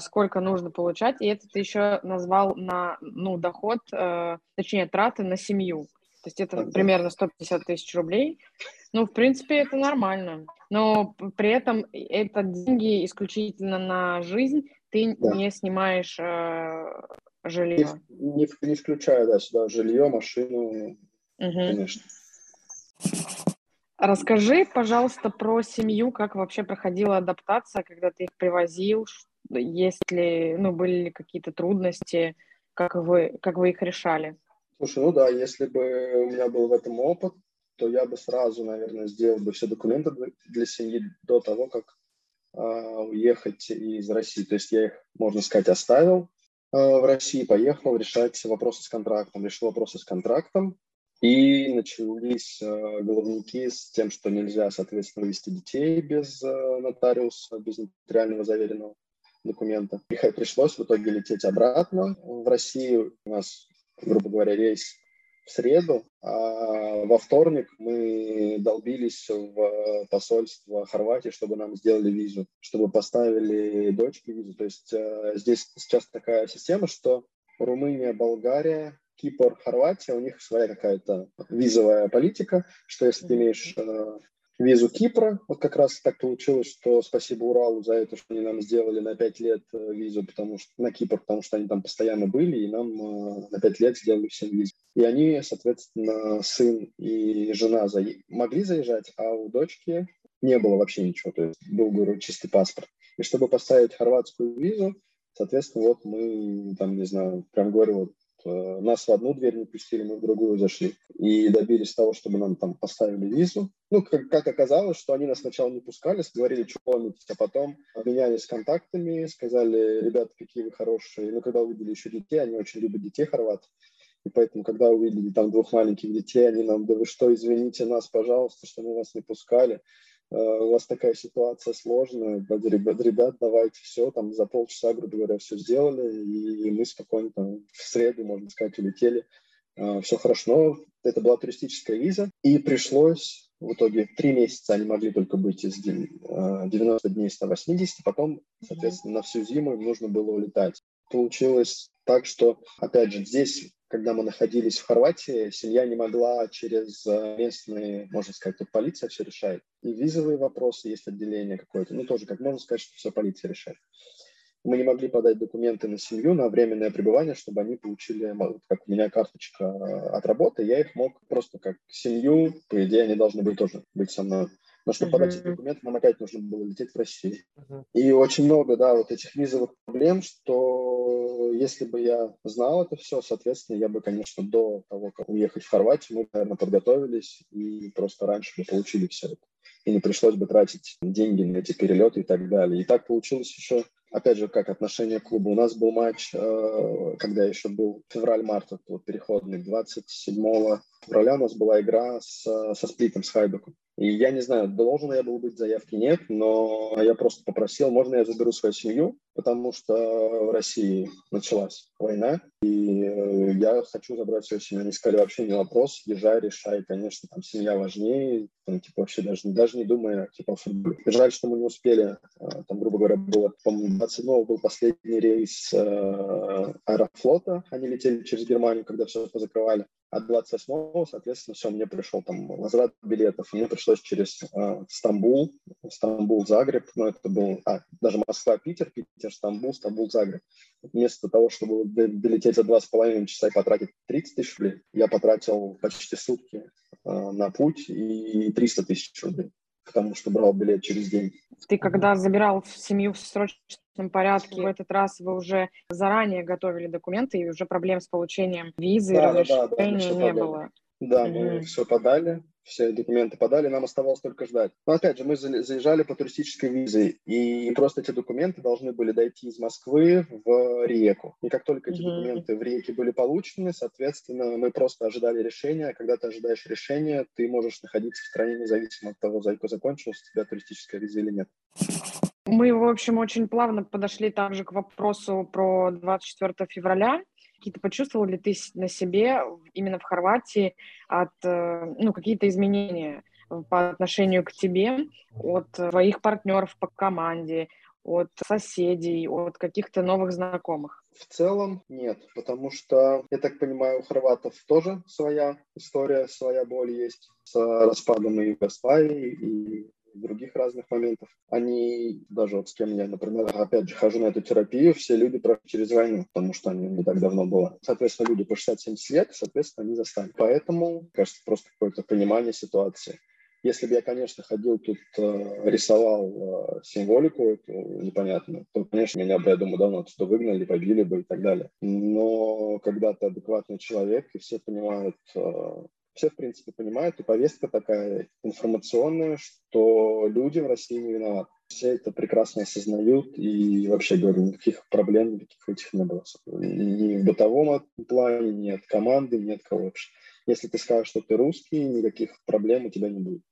сколько нужно получать, и это ты еще назвал на ну, доход, э, точнее, траты на семью. То есть это примерно 150 тысяч рублей. Ну, в принципе, это нормально. Но при этом это деньги исключительно на жизнь. Ты да. не снимаешь э, жилье. Не, не, не включаю, да, сюда жилье, машину, угу. конечно. Расскажи, пожалуйста, про семью, как вообще проходила адаптация, когда ты их привозил, есть ли, ну, были ли какие-то трудности, как вы, как вы их решали? Слушай, ну да, если бы у меня был в этом опыт, то я бы сразу, наверное, сделал бы все документы для семьи до того, как э, уехать из России. То есть я их, можно сказать, оставил э, в России, поехал решать вопросы с контрактом, решил вопросы с контрактом, и начались э, головники с тем, что нельзя, соответственно, вести детей без э, нотариуса, без нотариального заверенного документа. Пришлось в итоге лететь обратно. В России у нас, грубо говоря, рейс в среду, а во вторник мы долбились в посольство Хорватии, чтобы нам сделали визу, чтобы поставили дочке визу. То есть э, здесь сейчас такая система, что Румыния, Болгария, Кипр, Хорватия, у них своя какая-то визовая политика, что если ты имеешь э, визу Кипра. Вот как раз так получилось, что спасибо Уралу за это, что они нам сделали на 5 лет э, визу, потому что на Кипр, потому что они там постоянно были, и нам э, на 5 лет сделали всем визу. И они, соответственно, сын и жена за... могли заезжать, а у дочки не было вообще ничего, то есть был, говорю, чистый паспорт. И чтобы поставить хорватскую визу, соответственно, вот мы, там, не знаю, прям говорю, вот нас в одну дверь не пустили, мы в другую зашли. И добились того, чтобы нам там поставили визу. Ну, как, как оказалось, что они нас сначала не пускали, говорили, что помните, а потом обменялись контактами, сказали, ребята, какие вы хорошие. Ну, когда увидели еще детей, они очень любят детей хорват. И поэтому, когда увидели там двух маленьких детей, они нам, да вы что, извините нас, пожалуйста, что мы вас не пускали. Э, у вас такая ситуация сложная, ребят, ребят, давайте все, там за полчаса, грубо говоря, все сделали, и мы спокойно там в среду, можно сказать, улетели. Э, все хорошо, это была туристическая виза, и пришлось в итоге три месяца они могли только быть из 90 дней 180, потом, соответственно, на всю зиму им нужно было улетать. Получилось так, что, опять же, здесь когда мы находились в Хорватии, семья не могла через э, местные, можно сказать, тут полиция все решает. И визовые вопросы, есть отделение какое-то, ну тоже, как можно сказать, что все полиция решает. Мы не могли подать документы на семью на временное пребывание, чтобы они получили, как у меня карточка э, от работы, я их мог просто как семью, по идее, они должны были тоже быть со мной. Но чтобы uh-huh. подать эти документы, нам опять нужно было лететь в Россию. Uh-huh. И очень много, да, вот этих визовых проблем, что если бы я знал это все, соответственно, я бы, конечно, до того, как уехать в Хорватию, мы, наверное, подготовились и просто раньше бы получили все это. И не пришлось бы тратить деньги на эти перелеты и так далее. И так получилось еще опять же, как отношение к клубу. У нас был матч, э, когда еще был февраль-март, вот переходный, 27 февраля у нас была игра с, со сплитом, с Хайдуком. И я не знаю, должен я был быть заявки, нет, но я просто попросил, можно я заберу свою семью, потому что в России началась война, и э, я хочу забрать свою семью. Они сказали, вообще не вопрос, езжай, решай, конечно, там семья важнее, там, типа, вообще даже, даже не думая, типа, о. Жаль, что мы не успели, э, там, грубо говоря, было, по-моему, 27 был последний рейс э, Аэрофлота, они летели через Германию, когда все позакрывали, а 28-го, соответственно, все, мне пришел там возврат билетов, мне пришлось через э, Стамбул, Стамбул, Загреб, ну, это был, а, даже Москва, Питер, Питер, Стамбул, Стамбул, Загреб. Вместо того, чтобы долететь за два с половиной часа и потратить 30 тысяч рублей, я потратил почти сутки э, на путь и 300 тысяч рублей потому что брал билет через день. Ты когда забирал семью в срочном порядке, в этот раз вы уже заранее готовили документы и уже проблем с получением визы, да, разрешения да, да, не было? Да, мы все подали, все документы подали, нам оставалось только ждать. Но опять же, мы заезжали по туристической визе, и просто эти документы должны были дойти из Москвы в Реку. И как только эти mm-hmm. документы в Реке были получены, соответственно, мы просто ожидали решения. Когда ты ожидаешь решения, ты можешь находиться в стране независимо от того, закончилась у тебя туристическая виза или нет. Мы, в общем, очень плавно подошли также к вопросу про 24 февраля какие-то почувствовал ли ты на себе именно в Хорватии от, э, ну, какие-то изменения по отношению к тебе от твоих партнеров по команде, от соседей, от каких-то новых знакомых? В целом нет, потому что, я так понимаю, у хорватов тоже своя история, своя боль есть с распадом и Югославии, и других разных моментов. Они, даже вот с кем я, например, опять же, хожу на эту терапию, все люди прошли через войну, потому что они не так давно было. Соответственно, люди по 60-70 лет, соответственно, они застали. Поэтому, кажется, просто какое-то понимание ситуации. Если бы я, конечно, ходил тут, э, рисовал э, символику эту непонятно, то, конечно, меня бы, я думаю, давно отсюда выгнали, побили бы и так далее. Но когда ты адекватный человек, и все понимают, э, все, в принципе, понимают, и повестка такая информационная, что люди в России не виноваты. Все это прекрасно осознают, и вообще, говорю, никаких проблем, никаких этих не было. Ни в бытовом плане, ни от команды, ни от кого вообще. Если ты скажешь, что ты русский, никаких проблем у тебя не будет.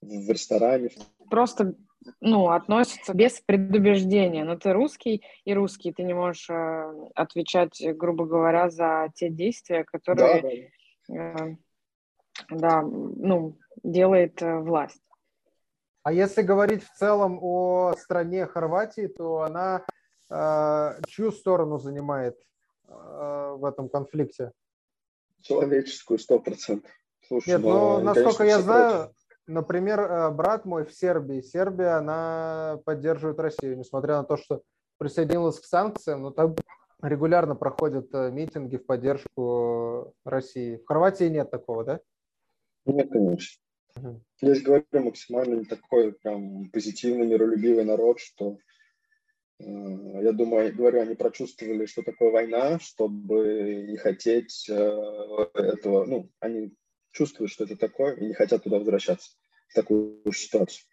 В ресторане. Просто ну, относятся без предубеждения. Но ты русский и русский, ты не можешь э, отвечать, грубо говоря, за те действия, которые да, да. Да, ну, делает э, власть. А если говорить в целом о стране Хорватии, то она э, чью сторону занимает э, в этом конфликте? Человеческую, сто процентов. Нет, ну, ну насколько я знаю, против. например, э, брат мой в Сербии, Сербия, она поддерживает Россию, несмотря на то, что присоединилась к санкциям, но там регулярно проходят э, митинги в поддержку России. В Хорватии нет такого, да? Нет, конечно. Угу. Здесь, говорю, максимально такой прям позитивный, миролюбивый народ, что э, я думаю, говорю, они прочувствовали, что такое война, чтобы не хотеть э, этого, ну, они чувствуют, что это такое, и не хотят туда возвращаться, в такую ситуацию.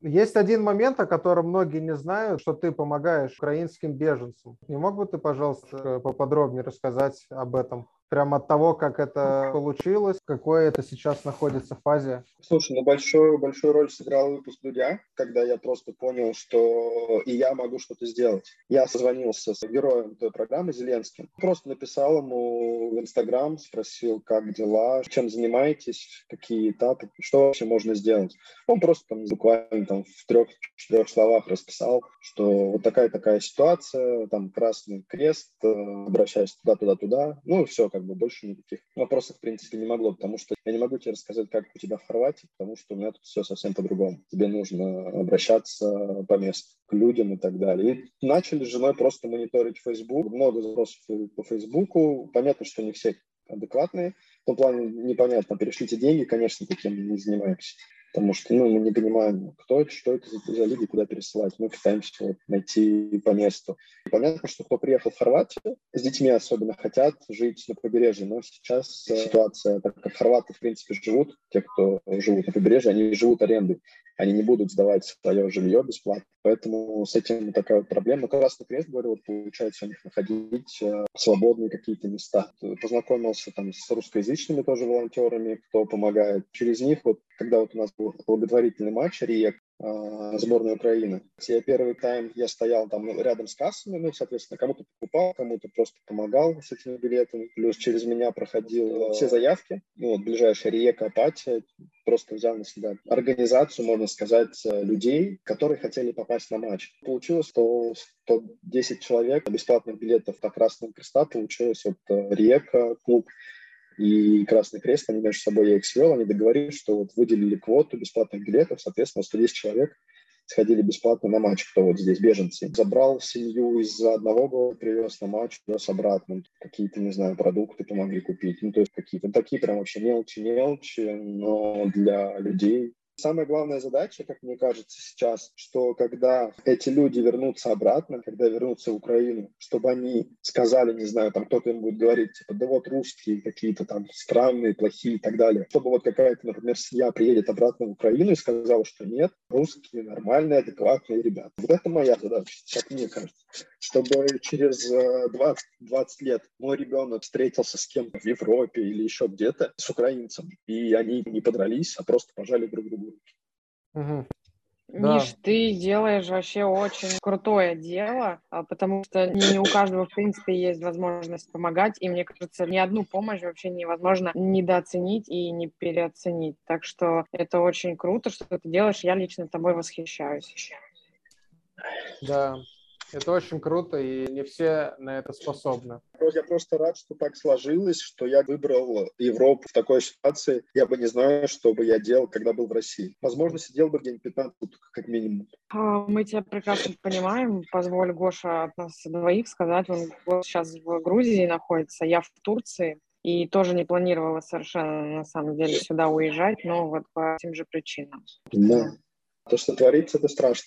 Есть один момент, о котором многие не знают, что ты помогаешь украинским беженцам. Не мог бы ты, пожалуйста, поподробнее рассказать об этом? Прямо от того, как это получилось, какой это сейчас находится в фазе? Слушай, ну большую, большую роль сыграл выпуск Дудя, когда я просто понял, что и я могу что-то сделать. Я созвонился с героем той программы, Зеленским. Просто написал ему в Инстаграм, спросил, как дела, чем занимаетесь, какие этапы, что вообще можно сделать. Он просто там буквально там в трех-четырех словах расписал, что вот такая-такая ситуация, там красный крест, э, обращаюсь туда-туда-туда. Ну, все, как бы больше никаких вопросов, в принципе, не могло, потому что я не могу тебе рассказать, как у тебя в Хорватии, потому что у меня тут все совсем по-другому. Тебе нужно обращаться по месту, к людям и так далее. И начали с женой просто мониторить Facebook. Много запросов по Фейсбуку. Понятно, что не все адекватные. В том плане непонятно, перешлите деньги, конечно, таким не занимаемся потому что ну, мы не понимаем, кто это, что это за, люди, куда пересылать. Мы пытаемся вот, найти по месту. И понятно, что кто приехал в Хорватию, с детьми особенно хотят жить на побережье, но сейчас ситуация, так как хорваты, в принципе, живут, те, кто живут на побережье, они живут арендой, они не будут сдавать свое жилье бесплатно. Поэтому с этим такая вот проблема. Красный Крест, говорю, вот получается у них находить э, свободные какие-то места. Познакомился там с русскоязычными тоже волонтерами, кто помогает. Через них вот, когда вот у нас был благотворительный матч РИЕК, сборной Украины. Я первый тайм я стоял там рядом с кассами, ну, соответственно, кому-то покупал, кому-то просто помогал с этими билетами. Плюс через меня проходил э, все заявки. Ну, вот ближайшая Риека, Апатия, просто взял на себя организацию, можно сказать, э, людей, которые хотели попасть на матч. Получилось, что 110 человек бесплатных билетов на Красного Креста получилось от э, Риека клуб и Красный Крест, они между собой, я их свел, они договорились, что вот выделили квоту бесплатных билетов, соответственно, 110 человек сходили бесплатно на матч, кто вот здесь, беженцы. Забрал семью из одного города, привез на матч, привез обратно. Какие-то, не знаю, продукты помогли купить. Ну, то есть какие-то такие прям вообще мелочи-мелочи, но для людей Самая главная задача, как мне кажется сейчас, что когда эти люди вернутся обратно, когда вернутся в Украину, чтобы они сказали, не знаю, там кто-то им будет говорить, типа, да вот русские какие-то там странные, плохие и так далее. Чтобы вот какая-то, например, семья приедет обратно в Украину и сказала, что нет, русские нормальные, адекватные ребята. Вот это моя задача, как мне кажется. Чтобы через 20, э, 20 лет мой ребенок встретился с кем-то в Европе или еще где-то, с украинцем, и они не подрались, а просто пожали друг другу Угу. Миш, да. ты делаешь вообще очень крутое дело, а, потому что не у каждого, в принципе, есть возможность помогать, и мне кажется, ни одну помощь вообще невозможно недооценить и не переоценить. Так что это очень круто, что ты делаешь, я лично тобой восхищаюсь. Да, это очень круто, и не все на это способны. Я просто рад, что так сложилось, что я выбрал Европу в такой ситуации. Я бы не знаю, что бы я делал, когда был в России. Возможно, сидел бы где-нибудь 15 как минимум. А, мы тебя прекрасно понимаем. Позволь, Гоша, от нас двоих сказать. Он сейчас в Грузии находится, я в Турции. И тоже не планировала совершенно, на самом деле, сюда уезжать, но вот по тем же причинам. Да. То, что творится, это страшно.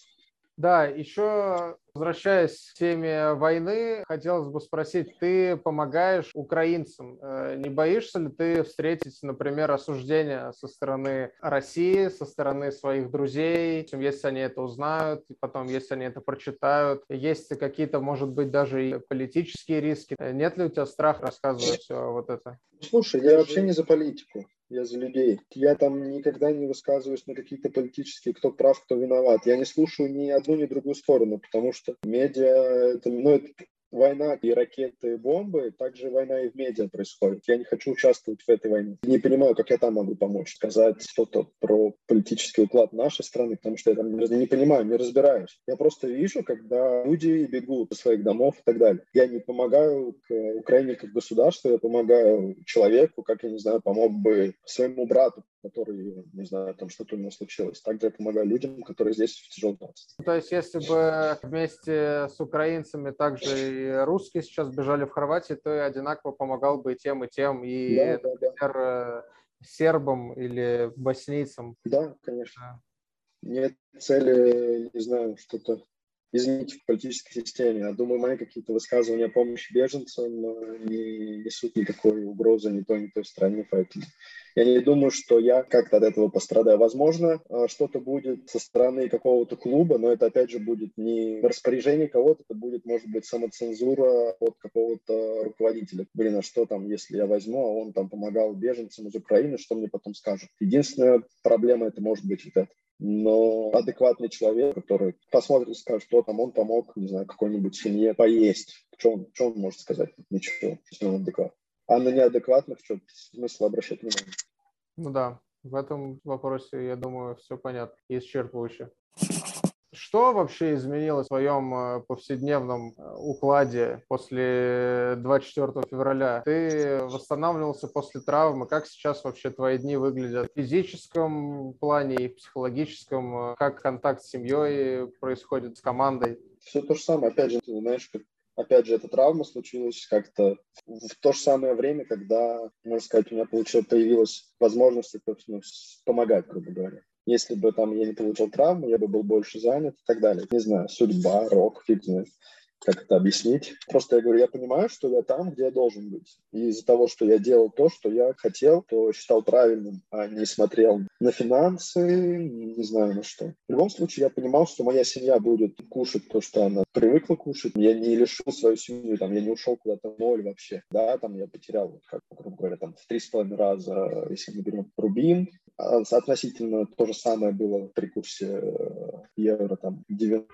Да, еще возвращаясь к теме войны, хотелось бы спросить, ты помогаешь украинцам. Э, не боишься ли ты встретить, например, осуждение со стороны России, со стороны своих друзей, если они это узнают, и потом, если они это прочитают? Есть ли какие-то, может быть, даже и политические риски? Э, нет ли у тебя страха рассказывать все вот это? Слушай, я вообще не за политику я за людей. Я там никогда не высказываюсь на какие-то политические, кто прав, кто виноват. Я не слушаю ни одну, ни другую сторону, потому что медиа, это, ну, это война и ракеты, и бомбы, также война и в медиа происходит. Я не хочу участвовать в этой войне. Не понимаю, как я там могу помочь, сказать что-то про политический уклад нашей страны, потому что я там не понимаю, не разбираюсь. Я просто вижу, когда люди бегут из своих домов и так далее. Я не помогаю к Украине как государству, я помогаю человеку, как, я не знаю, помог бы своему брату, который, не знаю, там что-то у него случилось. Также я помогаю людям, которые здесь в тяжелом. То есть, если бы вместе с украинцами также и русские сейчас бежали в Хорватию, то и одинаково помогал бы и тем, и тем, и, да, например, да, да. сербам или боснийцам. Да, конечно. Да. Нет цели, не знаю, что-то изменить в политической системе. Я думаю, мои какие-то высказывания о помощи беженцам не несут никакой угрозы ни той, ни той стране, поэтому я не думаю, что я как-то от этого пострадаю. Возможно, э, что-то будет со стороны какого-то клуба, но это, опять же, будет не распоряжение кого-то, это будет, может быть, самоцензура от какого-то руководителя. Блин, а что там, если я возьму, а он там помогал беженцам из Украины, что мне потом скажут? Единственная проблема это может быть вот это. Но адекватный человек, который посмотрит и скажет, что там он помог, не знаю, какой-нибудь семье поесть. Что он, что он может сказать? Ничего, если он адекват. А на неадекватных что смысл обращать внимание? Ну да, в этом вопросе, я думаю, все понятно исчерпывающе. Что вообще изменилось в своем э, повседневном э, укладе после 24 февраля? Ты восстанавливался после травмы. Как сейчас вообще твои дни выглядят в физическом плане и в психологическом? Как контакт с семьей происходит, с командой? Все то же самое. Опять же, ты знаешь, как опять же, эта травма случилась как-то в то же самое время, когда, можно сказать, у меня получилось, появилась возможность ну, помогать, грубо говоря. Если бы там я не получил травму, я бы был больше занят и так далее. Не знаю, судьба, рок, фиг знает как это объяснить. Просто я говорю, я понимаю, что я там, где я должен быть. И из-за того, что я делал то, что я хотел, то считал правильным, а не смотрел на финансы, не знаю на что. В любом случае, я понимал, что моя семья будет кушать то, что она привыкла кушать. Я не лишил свою семью, там, я не ушел куда-то ноль вообще. Да, там я потерял, как, грубо говоря, там, в три с половиной раза, если мы берем рубин, относительно то же самое было при курсе э, евро там 90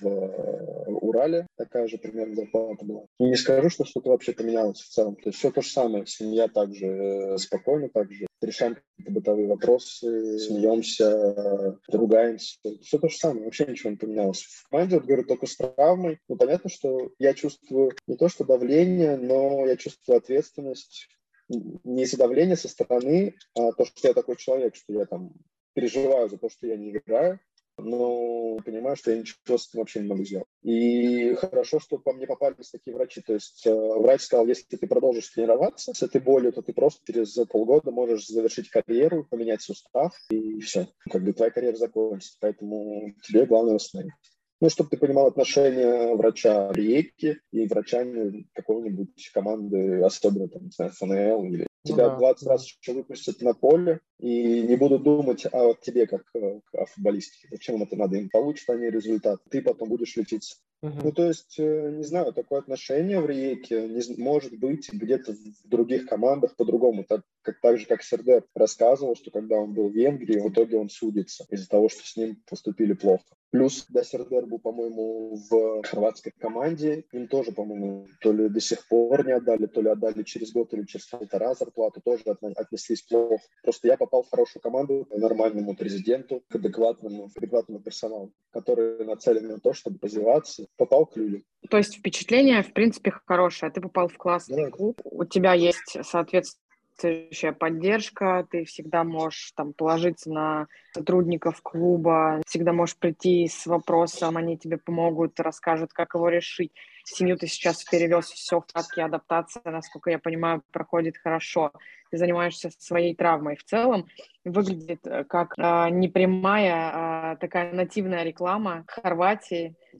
в э, Урале, такая же примерно зарплата была. Не скажу, что что-то вообще поменялось в целом. То есть все то же самое, семья также э, спокойно, также решаем какие-то бытовые вопросы, смеемся, ругаемся. Все то же самое, вообще ничего не поменялось. В команде, вот говорю, только с травмой. Ну, понятно, что я чувствую не то, что давление, но я чувствую ответственность не из-за давления со стороны, а то, что я такой человек, что я там переживаю за то, что я не играю, но понимаю, что я ничего с этим вообще не могу сделать. И хорошо, что по мне попались такие врачи. То есть э, врач сказал, если ты продолжишь тренироваться с этой болью, то ты просто через полгода можешь завершить карьеру, поменять сустав, и все. Как бы твоя карьера закончится. Поэтому тебе главное восстановить. Ну, чтобы ты понимал отношение врача Риеки и врача какого-нибудь команды, особенно там, не знаю, ФНЛ или ну, тебя да. 20 раз еще выпустят на поле и не будут думать о тебе как о футболисте. Зачем это надо? Им получат они результат. Ты потом будешь лечиться. Uh-huh. Ну, то есть, э, не знаю, такое отношение в Риеке не, может быть где-то в других командах по-другому. Так, как, так же, как Сердер рассказывал, что когда он был в Венгрии, в итоге он судится из-за того, что с ним поступили плохо. Плюс когда Сердер был, по-моему, в хорватской команде, им тоже, по-моему, то ли до сих пор не отдали, то ли отдали через год, то ли через полтора зарплату, тоже отнеслись плохо. Просто я попал в хорошую команду, к нормальному президенту, к адекватному, к адекватному персоналу, который нацелен на то, чтобы развиваться, попал к людям. То есть впечатление, в принципе, хорошее. Ты попал в классный да. клуб, у тебя есть, соответствующая поддержка, ты всегда можешь там положиться на сотрудников клуба, всегда можешь прийти с вопросом, они тебе помогут, расскажут, как его решить. Семью ты сейчас перевез, все в порядке, адаптация, насколько я понимаю, проходит хорошо. Ты занимаешься своей травмой. В целом выглядит э, как э, непрямая, э, такая нативная реклама Хорватии. А,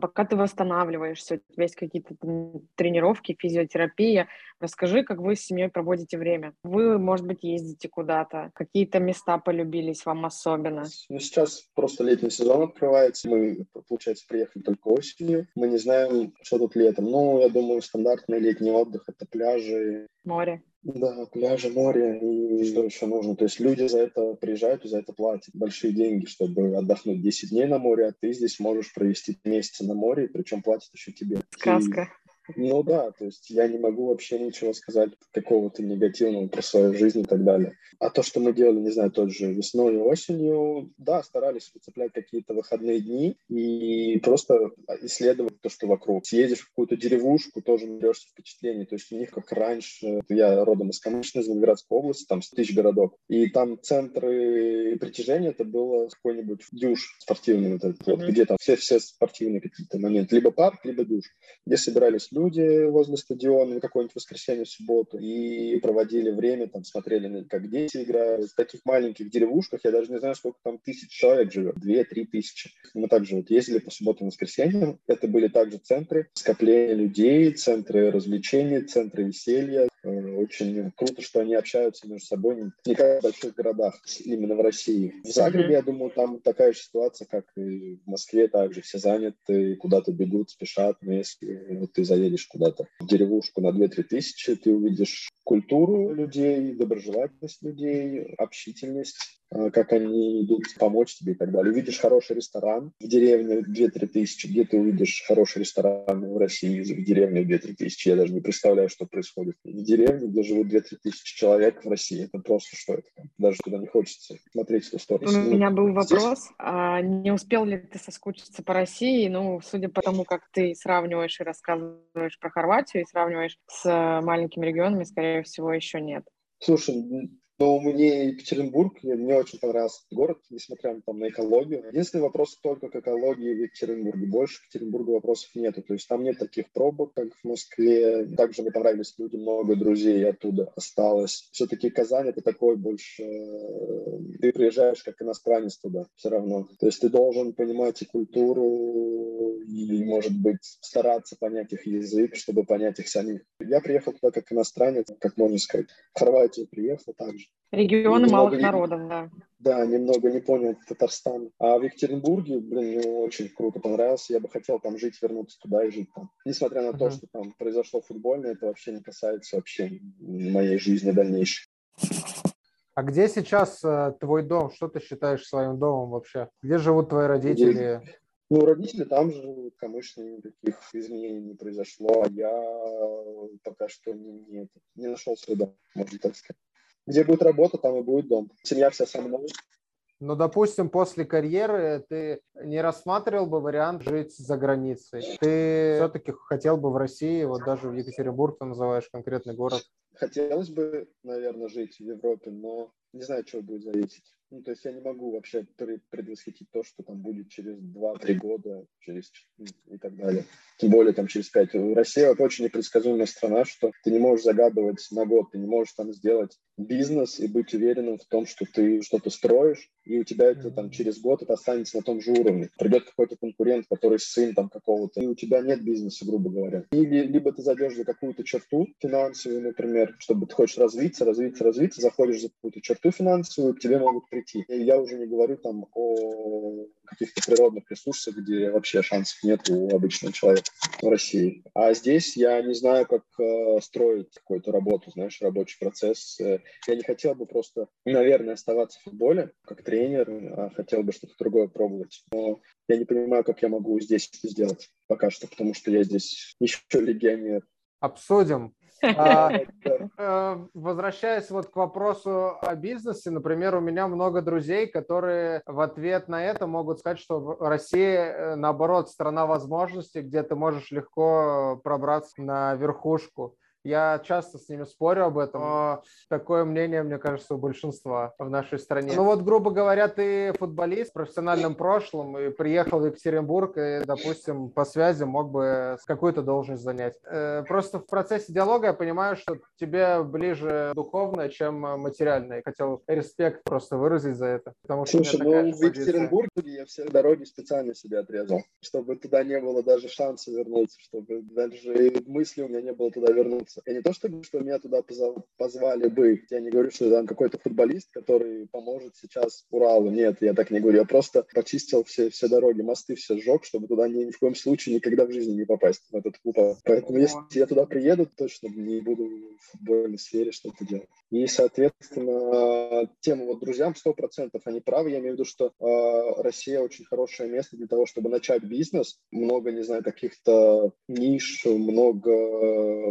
пока ты восстанавливаешься, у тебя есть какие-то тренировки, физиотерапия. Расскажи, как вы с семьей проводите время. Вы, может быть, ездите куда-то, какие-то места полюбились вам особенно? Ну, сейчас просто летний сезон открывается. Мы, получается, приехали только осенью. Мы не знаем, что тут летом. Ну, я думаю, стандартный летний отдых — это пляжи. Море. Да, пляжи, море и что еще нужно. То есть люди за это приезжают и за это платят большие деньги, чтобы отдохнуть 10 дней на море, а ты здесь можешь провести месяц на море, причем платят еще тебе. Сказка. Ну да, то есть я не могу вообще ничего сказать какого-то негативного про свою жизнь и так далее. А то, что мы делали, не знаю, тот же весной и осенью, да, старались выцеплять какие-то выходные дни и просто исследовать то, что вокруг. Съездишь в какую-то деревушку, тоже наберешься впечатлений. То есть у них, как раньше, я родом из Камышина, из Ленинградской области, там тысяч городок. И там центры притяжения это было какой-нибудь дюш спортивный, вот mm-hmm. вот, где там все, все спортивные какие-то моменты. Либо парк, либо душ, где собирались люди, возле стадиона, какое-нибудь воскресенье, субботу, и проводили время, там, смотрели, как дети играют. В таких маленьких деревушках, я даже не знаю, сколько там тысяч человек живет, две-три тысячи. Мы также вот ездили по субботам и воскресеньям. Это были также центры скопления людей, центры развлечений, центры веселья. Э, очень круто, что они общаются между собой не как в больших городах, именно в России. В Загребе, я думаю, там такая же ситуация, как и в Москве, также все заняты, куда-то бегут, спешат. Но если вот ты заедешь куда-то в деревушку на 2-3 тысячи, ты увидишь культуру людей, доброжелательность людей, общительность, э, как они идут помочь тебе и так далее. Увидишь хороший ресторан в деревне 2-3 тысячи, где ты увидишь хороший ресторан в России, в деревне 2-3 тысячи. Я даже не представляю, что происходит. В деревне, где живут 2-3 тысячи человек в России, это просто что это? Даже туда не хочется смотреть в ту сторону. У меня был вопрос, а не успел ли ты соскучиться по России? Ну, судя по тому, как ты сравниваешь и рассказываешь про Хорватию и сравниваешь с маленькими регионами, скорее всего, еще нет. Слушай, но мне Екатеринбург, мне очень понравился город, несмотря там, на экологию. Единственный вопрос только к экологии в Екатеринбурге. Больше к Екатеринбургу вопросов нету. То есть там нет таких пробок, как в Москве. Также мне понравились люди, много друзей оттуда осталось. Все-таки Казань это такой больше... Э, ты приезжаешь как иностранец туда все равно. То есть ты должен понимать и культуру, и, может быть, стараться понять их язык, чтобы понять их самих. Я приехал туда как иностранец, как можно сказать. В Хорватию приехал также. Регионы немного малых не, народов, да. Да, немного не понял Татарстан. А в Екатеринбурге, блин, мне очень круто понравился. Я бы хотел там жить, вернуться туда и жить там. Несмотря на uh-huh. то, что там произошло футбольно, это вообще не касается вообще моей жизни дальнейшей. А где сейчас э, твой дом? Что ты считаешь своим домом вообще? Где живут твои родители? Где? Ну, родители там живут, конечно, никаких изменений не произошло, а я пока что не, не, не нашел свой дом, можно так сказать. Где будет работа, там и будет дом. Семья вся со мной. Ну, допустим, после карьеры ты не рассматривал бы вариант жить за границей. Ты все-таки хотел бы в России, вот даже в Екатеринбург ты называешь конкретный город. Хотелось бы, наверное, жить в Европе, но не знаю, что будет зависеть. Ну, то есть я не могу вообще предвосхитить то, что там будет через 2-3 года, через и так далее. Тем более там через 5. Россия это очень непредсказуемая страна, что ты не можешь загадывать на год, ты не можешь там сделать бизнес и быть уверенным в том, что ты что-то строишь, и у тебя это там через год это останется на том же уровне. Придет какой-то конкурент, который сын там какого-то, и у тебя нет бизнеса, грубо говоря. Или либо ты зайдешь за какую-то черту финансовую, например, чтобы ты хочешь развиться, развиться, развиться, заходишь за какую-то черту финансовую, к тебе могут прийти. И я уже не говорю там о каких-то природных ресурсах, где вообще шансов нет у обычного человека в России. А здесь я не знаю, как э, строить какую-то работу, знаешь, рабочий процесс. Э, я не хотел бы просто, наверное, оставаться в футболе как тренер, а хотел бы что-то другое пробовать. Но я не понимаю, как я могу здесь это сделать пока что, потому что я здесь еще легионер. Обсудим. А, э, возвращаясь вот к вопросу о бизнесе, например, у меня много друзей, которые в ответ на это могут сказать, что Россия, э, наоборот, страна возможностей, где ты можешь легко пробраться на верхушку. Я часто с ними спорю об этом, но такое мнение, мне кажется, у большинства в нашей стране. Ну вот, грубо говоря, ты футболист в профессиональном прошлом и приехал в Екатеринбург и, допустим, по связи мог бы какую-то должность занять. Э, просто в процессе диалога я понимаю, что тебе ближе духовное, чем материальное. Хотел респект просто выразить за это. Потому что Слушай, ну в Екатеринбурге я все дороги специально себе отрезал, чтобы туда не было даже шанса вернуться, чтобы даже мысли у меня не было туда вернуться вернуться. Я не то, что, что меня туда позвали бы, я не говорю, что там какой-то футболист, который поможет сейчас Уралу. Нет, я так не говорю. Я просто почистил все, все дороги, мосты все сжег, чтобы туда ни, ни в коем случае никогда в жизни не попасть, в этот клуб. Поэтому если я туда приеду, точно не буду в футбольной сфере что-то делать. И, соответственно, тему вот друзьям 100% они правы. Я имею в виду, что э, Россия очень хорошее место для того, чтобы начать бизнес. Много, не знаю, каких-то ниш, много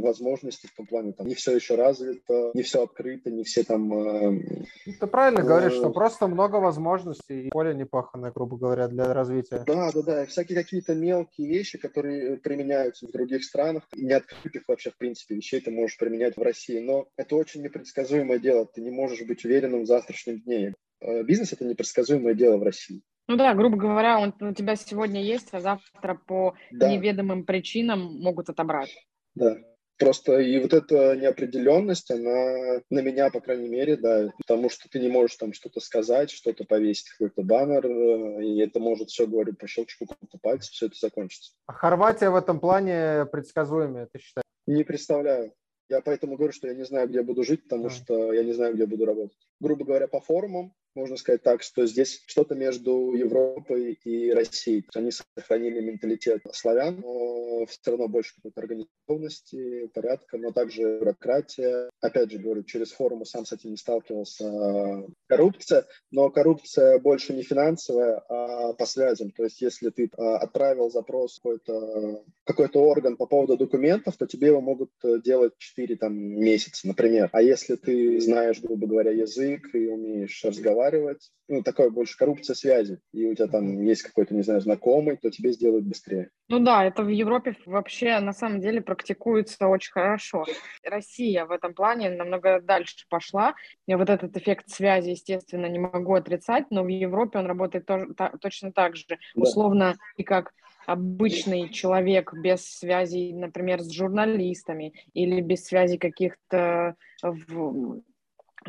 возможностей возможностей в том плане, там не все еще развито, не все открыто, не все там... Э, Ты правильно э, говоришь, что просто много возможностей, и поле не паханное, грубо говоря, для развития. Да, да, да, всякие какие-то мелкие вещи, которые применяются в других странах, не открытых вообще, в принципе, вещей ты можешь применять в России, но это очень непредсказуемое дело, ты не можешь быть уверенным в завтрашнем дне. Э, бизнес – это непредсказуемое дело в России. Ну да, грубо говоря, он у тебя сегодня есть, а завтра по да. неведомым причинам могут отобрать. Да. Просто и вот эта неопределенность, она на меня, по крайней мере, да, потому что ты не можешь там что-то сказать, что-то повесить, какой-то баннер, э, и это может все, говорю, по щелчку пальца, все это закончится. А Хорватия в этом плане предсказуемая, ты считаешь? Не представляю. Я поэтому говорю, что я не знаю, где я буду жить, потому что я не знаю, где я буду работать. Грубо говоря, по форумам можно сказать так, что здесь что-то между Европой и Россией. Они сохранили менталитет славян, но все равно больше какой-то организованности, порядка, но также бюрократия. Опять же, говорю, через форумы сам с этим не сталкивался. Коррупция, но коррупция больше не финансовая, а по связям. То есть если ты а, отправил запрос какой-то какой орган по поводу документов, то тебе его могут э, делать 4 там, месяца, например. А если ты знаешь, грубо говоря, язык и умеешь разговаривать, разговаривать, ну, такое больше коррупция связи, и у тебя там есть какой-то, не знаю, знакомый, то тебе сделают быстрее. Ну да, это в Европе вообще на самом деле практикуется очень хорошо. Россия в этом плане намного дальше пошла. Я вот этот эффект связи, естественно, не могу отрицать, но в Европе он работает тоже, та, точно так же. Да. Условно, и как обычный человек без связи, например, с журналистами или без связи каких-то в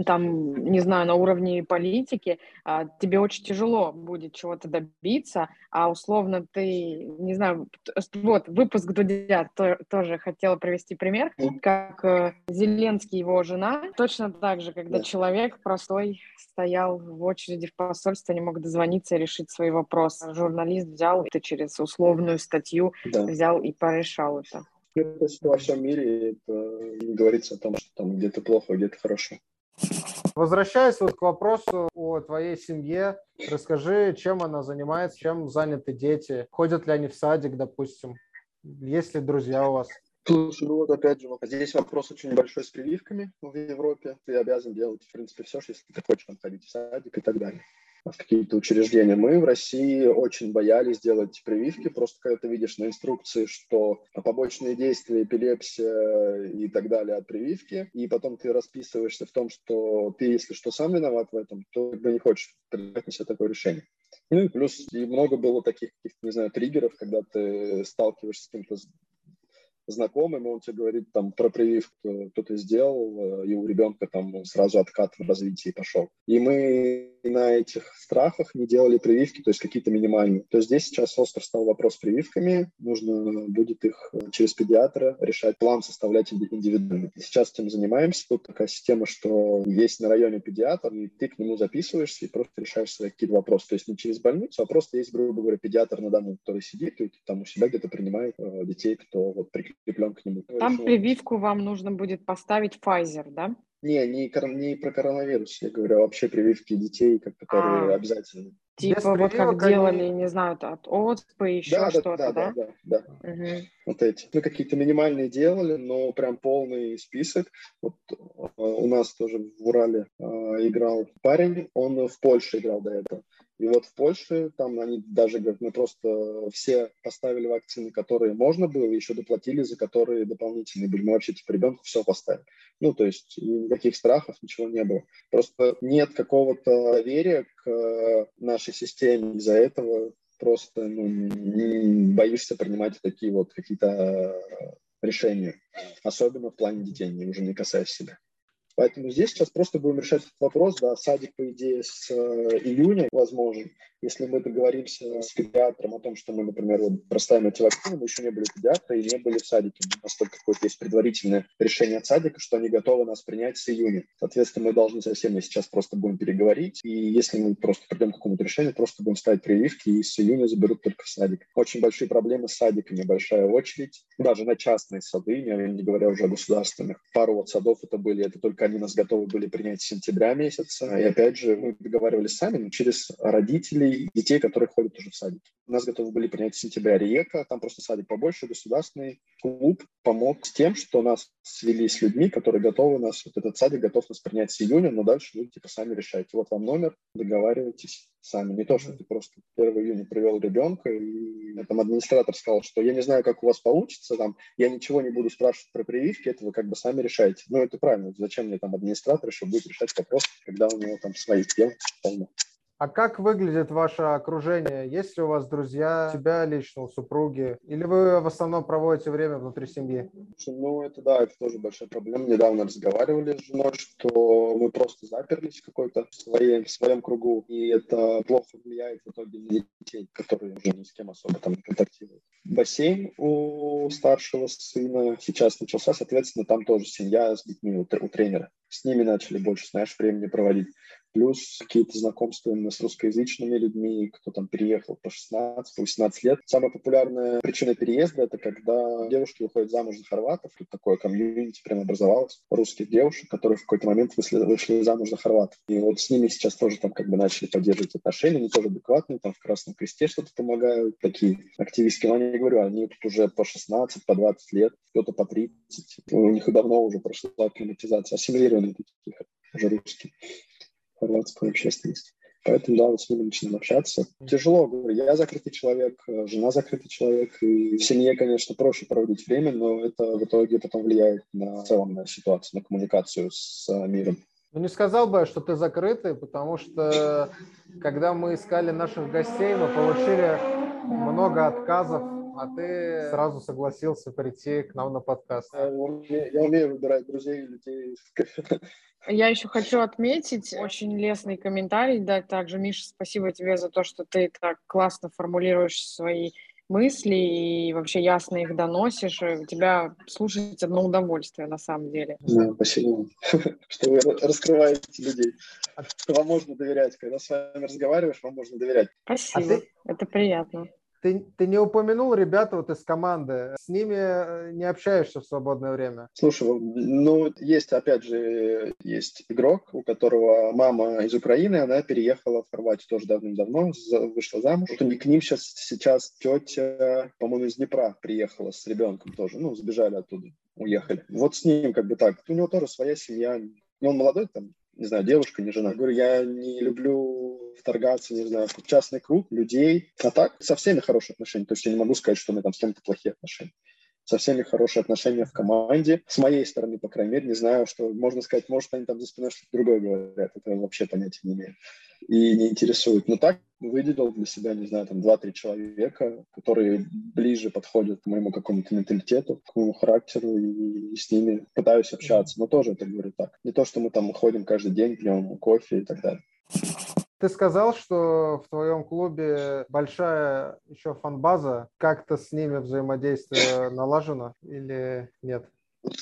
там, не знаю, на уровне политики, а, тебе очень тяжело будет чего-то добиться, а условно ты, не знаю, вот выпуск Дудя то, тоже хотела привести пример, как э, Зеленский его жена, точно так же, когда да. человек простой стоял в очереди в посольство, не мог дозвониться и решить свои вопросы. Журналист взял это через условную статью, да. взял и порешал это. Это во всем мире это не говорится о том, что там где-то плохо, где-то хорошо. Возвращаясь вот к вопросу о твоей семье, расскажи, чем она занимается, чем заняты дети, ходят ли они в садик, допустим, есть ли друзья у вас? Слушай, ну вот опять же, здесь вопрос очень большой с прививками в Европе. Ты обязан делать, в принципе, все, если ты хочешь там ходить в садик и так далее в какие-то учреждения. Мы в России очень боялись делать прививки, просто когда ты видишь на инструкции, что побочные действия, эпилепсия и так далее от прививки, и потом ты расписываешься в том, что ты, если что, сам виноват в этом, то как не хочешь принять на себя такое решение. Ну и плюс и много было таких, не знаю, триггеров, когда ты сталкиваешься с каким-то знакомым, он тебе говорит там про прививку, кто-то сделал, э, и у ребенка там сразу откат в развитии пошел. И мы на этих страхах не делали прививки, то есть какие-то минимальные. То есть здесь сейчас остро стал вопрос с прививками, нужно будет их э, через педиатра решать, план составлять индивидуально. Сейчас этим занимаемся, тут такая система, что есть на районе педиатр, и ты к нему записываешься и просто решаешь свои какие-то вопросы. То есть не через больницу, а просто есть, грубо говоря, педиатр на дому, который сидит и там у себя где-то принимает э, детей, кто вот прикреплен к нему. Там прививку вам нужно будет поставить Pfizer, да? Не, не, не про коронавирус, я говорю, а вообще прививки детей, как, которые а, обязательны. Типа вот как они... делали, не знаю, от ОЦП, еще да, что-то, да? Да, да, да. да. Угу. Вот эти. Ну, какие-то минимальные делали, но прям полный список. Вот а, у нас тоже в Урале э, играл парень, он в Польше играл до этого. И вот в Польше там они даже говорят, мы просто все поставили вакцины, которые можно было, еще доплатили, за которые дополнительные были. Мы вообще типа ребенку все поставили. Ну, то есть никаких страхов, ничего не было. Просто нет какого-то доверия к нашей системе. Из-за этого просто ну, боишься принимать такие вот какие-то э, решения. Особенно в плане детей, уже не касаясь себя. Поэтому здесь сейчас просто будем решать этот вопрос. Да, садик, по идее, с э, июня возможен. Если мы договоримся с педиатром о том, что мы, например, вот проставим эти вакцины, мы еще не были педиатры и не были в садике. У нас только какое-то есть предварительное решение от садика, что они готовы нас принять с июня. Соответственно, мы должны со всеми сейчас просто будем переговорить. И если мы просто придем к какому-то решению, просто будем ставить прививки, и с июня заберут только в садик. Очень большие проблемы с садиками, большая очередь. Даже на частные сады, не говоря уже о государственных. Пару вот садов это были, это только они нас готовы были принять с сентября месяца. И опять же, мы договаривались сами, но через родителей детей, которые ходят уже в садик. Нас готовы были принять в сентябре Риека, там просто садик побольше, государственный клуб помог с тем, что нас свели с людьми, которые готовы нас, вот этот садик готов нас принять с июня, но дальше вы типа сами решайте. Вот вам номер, договаривайтесь сами. Не то, что ты просто 1 июня привел ребенка, и там администратор сказал, что я не знаю, как у вас получится, там, я ничего не буду спрашивать про прививки, это вы как бы сами решаете. Ну, это правильно. Зачем мне там администратор еще будет решать вопрос, когда у него там своих дел полно. А как выглядит ваше окружение? Есть ли у вас друзья, тебя лично, супруги? Или вы в основном проводите время внутри семьи? Ну, это да, это тоже большая проблема. Недавно разговаривали с женой, что мы просто заперлись какой-то в, своей, в своем кругу, и это плохо влияет в итоге на детей, которые уже ни с кем особо там не контактируют. Бассейн у старшего сына сейчас начался, соответственно, там тоже семья с детьми у, у тренера. С ними начали больше, знаешь, времени проводить плюс какие-то знакомства с русскоязычными людьми, кто там переехал по 16, по 18 лет. Самая популярная причина переезда — это когда девушки выходят замуж за хорватов. Тут такое комьюнити прям образовалось русских девушек, которые в какой-то момент вышли, вышли замуж за хорватов. И вот с ними сейчас тоже там как бы начали поддерживать отношения, они тоже адекватные, там в Красном Кресте что-то помогают, такие активистки. Но я говорю, они тут уже по 16, по 20 лет, кто-то по 30. У них давно уже прошла климатизация, ассимилированные такие уже русские хорватскую общественность. Поэтому, да, вот с ними начинаем общаться. Тяжело, говорю, я закрытый человек, жена закрытый человек, и в семье, конечно, проще проводить время, но это в итоге потом влияет на в целом на ситуацию, на коммуникацию с миром. Ну, не сказал бы, что ты закрытый, потому что когда мы искали наших гостей, мы получили много отказов, а ты сразу согласился прийти к нам на подкаст. Я умею, я умею выбирать друзей и людей. Я еще хочу отметить очень лестный комментарий, да, также, Миша, спасибо тебе за то, что ты так классно формулируешь свои мысли и вообще ясно их доносишь. У тебя слушать одно удовольствие на самом деле. Да, спасибо, что вы раскрываете людей. Вам можно доверять, когда с вами разговариваешь, вам можно доверять. Спасибо, а ты... это приятно. Ты, ты не упомянул ребята вот из команды. С ними э, не общаешься в свободное время? Слушай, ну, есть, опять же, есть игрок, у которого мама из Украины, она переехала в Хорватию тоже давным-давно, вышла замуж. Вот к ним сейчас, сейчас тетя, по-моему, из Днепра приехала с ребенком тоже. Ну, сбежали оттуда, уехали. Вот с ним как бы так. У него тоже своя семья. Он молодой, там, не знаю, девушка, не жена. Говорю, я не люблю вторгаться, не знаю, в частный круг людей. А так со всеми хорошие отношения. То есть я не могу сказать, что у меня там с кем-то плохие отношения. Со всеми хорошие отношения в команде. С моей стороны, по крайней мере, не знаю, что можно сказать, может, они там за спиной что-то другое говорят. Это вообще понятия не имею. И не интересует. Но так выделил для себя, не знаю, там два-три человека, которые ближе подходят к моему какому-то менталитету, к моему характеру, и, и с ними пытаюсь общаться. Но тоже это говорю так. Не то, что мы там ходим каждый день, пьем кофе и так далее. Ты сказал, что в твоем клубе большая еще фанбаза. Как-то с ними взаимодействие налажено или нет?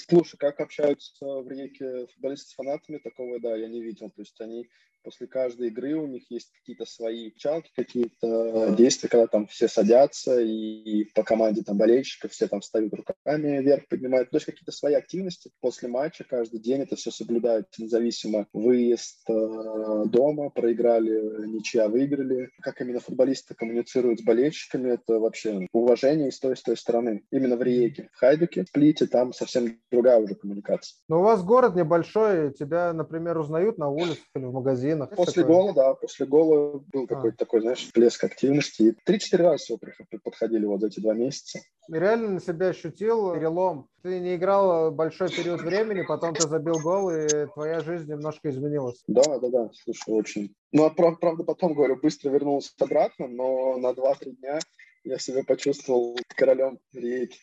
Слушай, как общаются в Риеке футболисты с фанатами, такого, да, я не видел. То есть они после каждой игры у них есть какие-то свои чалки, какие-то действия, когда там все садятся и по команде там болельщиков все там встают руками вверх, поднимают. То есть какие-то свои активности после матча каждый день это все соблюдается независимо. Выезд э, дома, проиграли, ничья выиграли. Как именно футболисты коммуницируют с болельщиками, это вообще уважение и с той, и с той стороны. Именно в Риеке. В Хайдуке, в Плите, там совсем другая уже коммуникация. Но у вас город небольшой, тебя, например, узнают на улицах или в магазине магазинах. После такое? гола, да, после гола был а. какой-то такой, знаешь, всплеск активности. Три-четыре раза всего подходили вот за эти два месяца. И реально на себя ощутил перелом. Ты не играл большой период времени, потом ты забил гол, и твоя жизнь немножко изменилась. Да, да, да, слушай, очень. Ну, а правда, потом, говорю, быстро вернулся обратно, но на два-три дня я себя почувствовал королем рейки.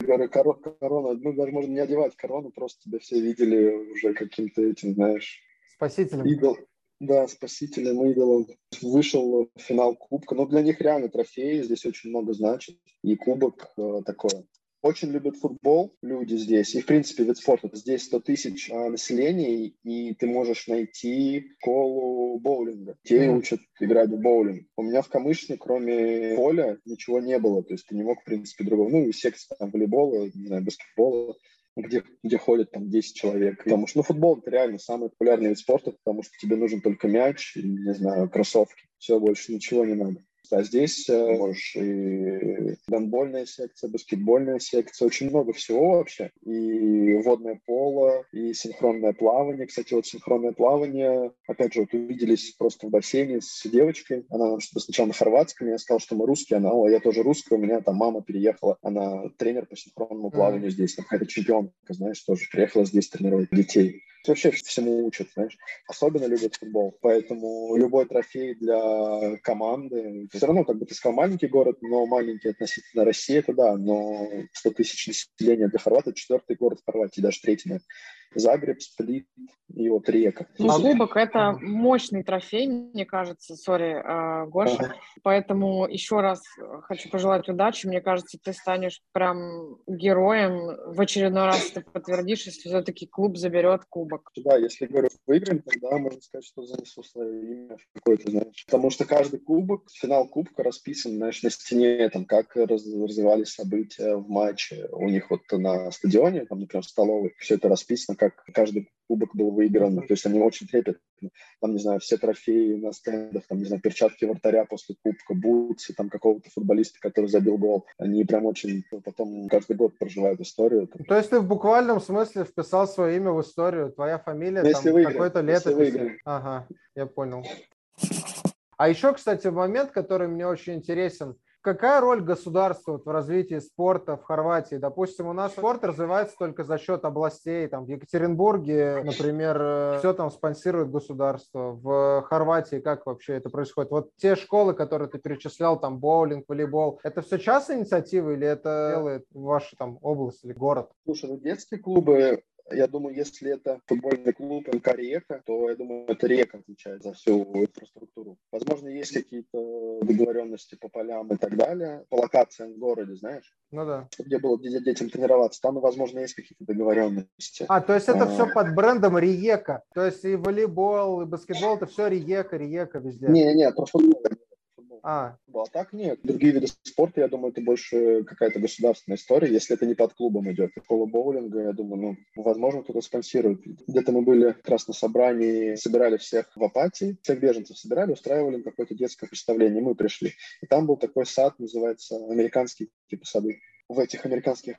Говорю, корона, ну даже можно не одевать корону, просто тебя все видели уже каким-то этим, знаешь, Спасителем. Идол. Да, спасителем, идолом. Вышел в финал Кубка. Но для них реально трофеи здесь очень много значит. И Кубок э, такое. Очень любят футбол люди здесь. И, в принципе, вид спорта. Здесь 100 тысяч а, населения, и ты можешь найти школу боулинга. Те mm. учат играть в боулинг. У меня в Камышне, кроме поля, ничего не было. То есть ты не мог, в принципе, другого. Ну, секция там волейбола, не знаю, баскетбола где, где ходят там 10 человек. Потому что ну, футбол это реально самый популярный вид спорта, потому что тебе нужен только мяч и, не знаю, кроссовки. Все, больше ничего не надо. А здесь э, можешь и гандбольная секция, баскетбольная секция, очень много всего вообще. И водное поло, и синхронное плавание. Кстати, вот синхронное плавание, опять же, вот увиделись просто в бассейне с девочкой. Она нам что-то сначала на хорватском, я сказал, что мы русские, она, о, я тоже русская, у меня там мама переехала, она тренер по синхронному плаванию mm. здесь, какая-то чемпионка, знаешь, тоже приехала здесь тренировать детей. Вообще всему учат, знаешь. Особенно любят футбол. Поэтому любой трофей для команды. Все равно, как бы ты сказал, маленький город, но маленький относительно России, это да, но 100 тысяч населения для Хорватии, четвертый город Хорватии, даже третий, наверное. Загреб, Сплит и вот Река. Ну, кубок – это мощный трофей, мне кажется, сори, э, Гоша. Поэтому еще раз хочу пожелать удачи. Мне кажется, ты станешь прям героем. В очередной раз ты подтвердишь, если все-таки клуб заберет кубок. Да, если, говорю, выиграем, тогда можно сказать, что занесу свое имя какое-то, знаешь. Потому что каждый кубок, финал кубка расписан, знаешь, на стене, там, как раз, развивались события в матче. У них вот на стадионе, там, например, в столовой, все это расписано, как каждый кубок был выигран. То есть они очень трепетно. Там, не знаю, все трофеи на стендах, там, не знаю, перчатки вратаря после кубка, бутсы, там, какого-то футболиста, который забил гол. Они прям очень потом каждый год проживают историю. То есть ты в буквальном смысле вписал свое имя в историю, твоя фамилия, ну, там, какой-то лето. Ага, я понял. А еще, кстати, момент, который мне очень интересен, какая роль государства в развитии спорта в Хорватии? Допустим, у нас спорт развивается только за счет областей. Там в Екатеринбурге, например, э, все там спонсирует государство. В Хорватии как вообще это происходит? Вот те школы, которые ты перечислял, там боулинг, волейбол, это все частная инициатива или это делает ваша там область или город? Слушай, ну детские клубы я думаю, если это футбольный клуб МК «Река», то, я думаю, это «Река» отвечает за всю инфраструктуру. Возможно, есть какие-то договоренности по полям и так далее, по локациям в городе, знаешь? Ну да. Где было где детям тренироваться. Там, возможно, есть какие-то договоренности. А, то есть это а... все под брендом «Риека». То есть и волейбол, и баскетбол, это все «Риека», «Риека» везде. Не-не, про футбол а. а так нет. Другие виды спорта, я думаю, это больше какая-то государственная история, если это не под клубом идет. Школа боулинга, я думаю, ну, возможно, кто-то спонсирует. Где-то мы были как раз на собрании, собирали всех в апатии, всех беженцев собирали, устраивали какое-то детское представление. Мы пришли. И там был такой сад, называется американский типа сады. В этих американских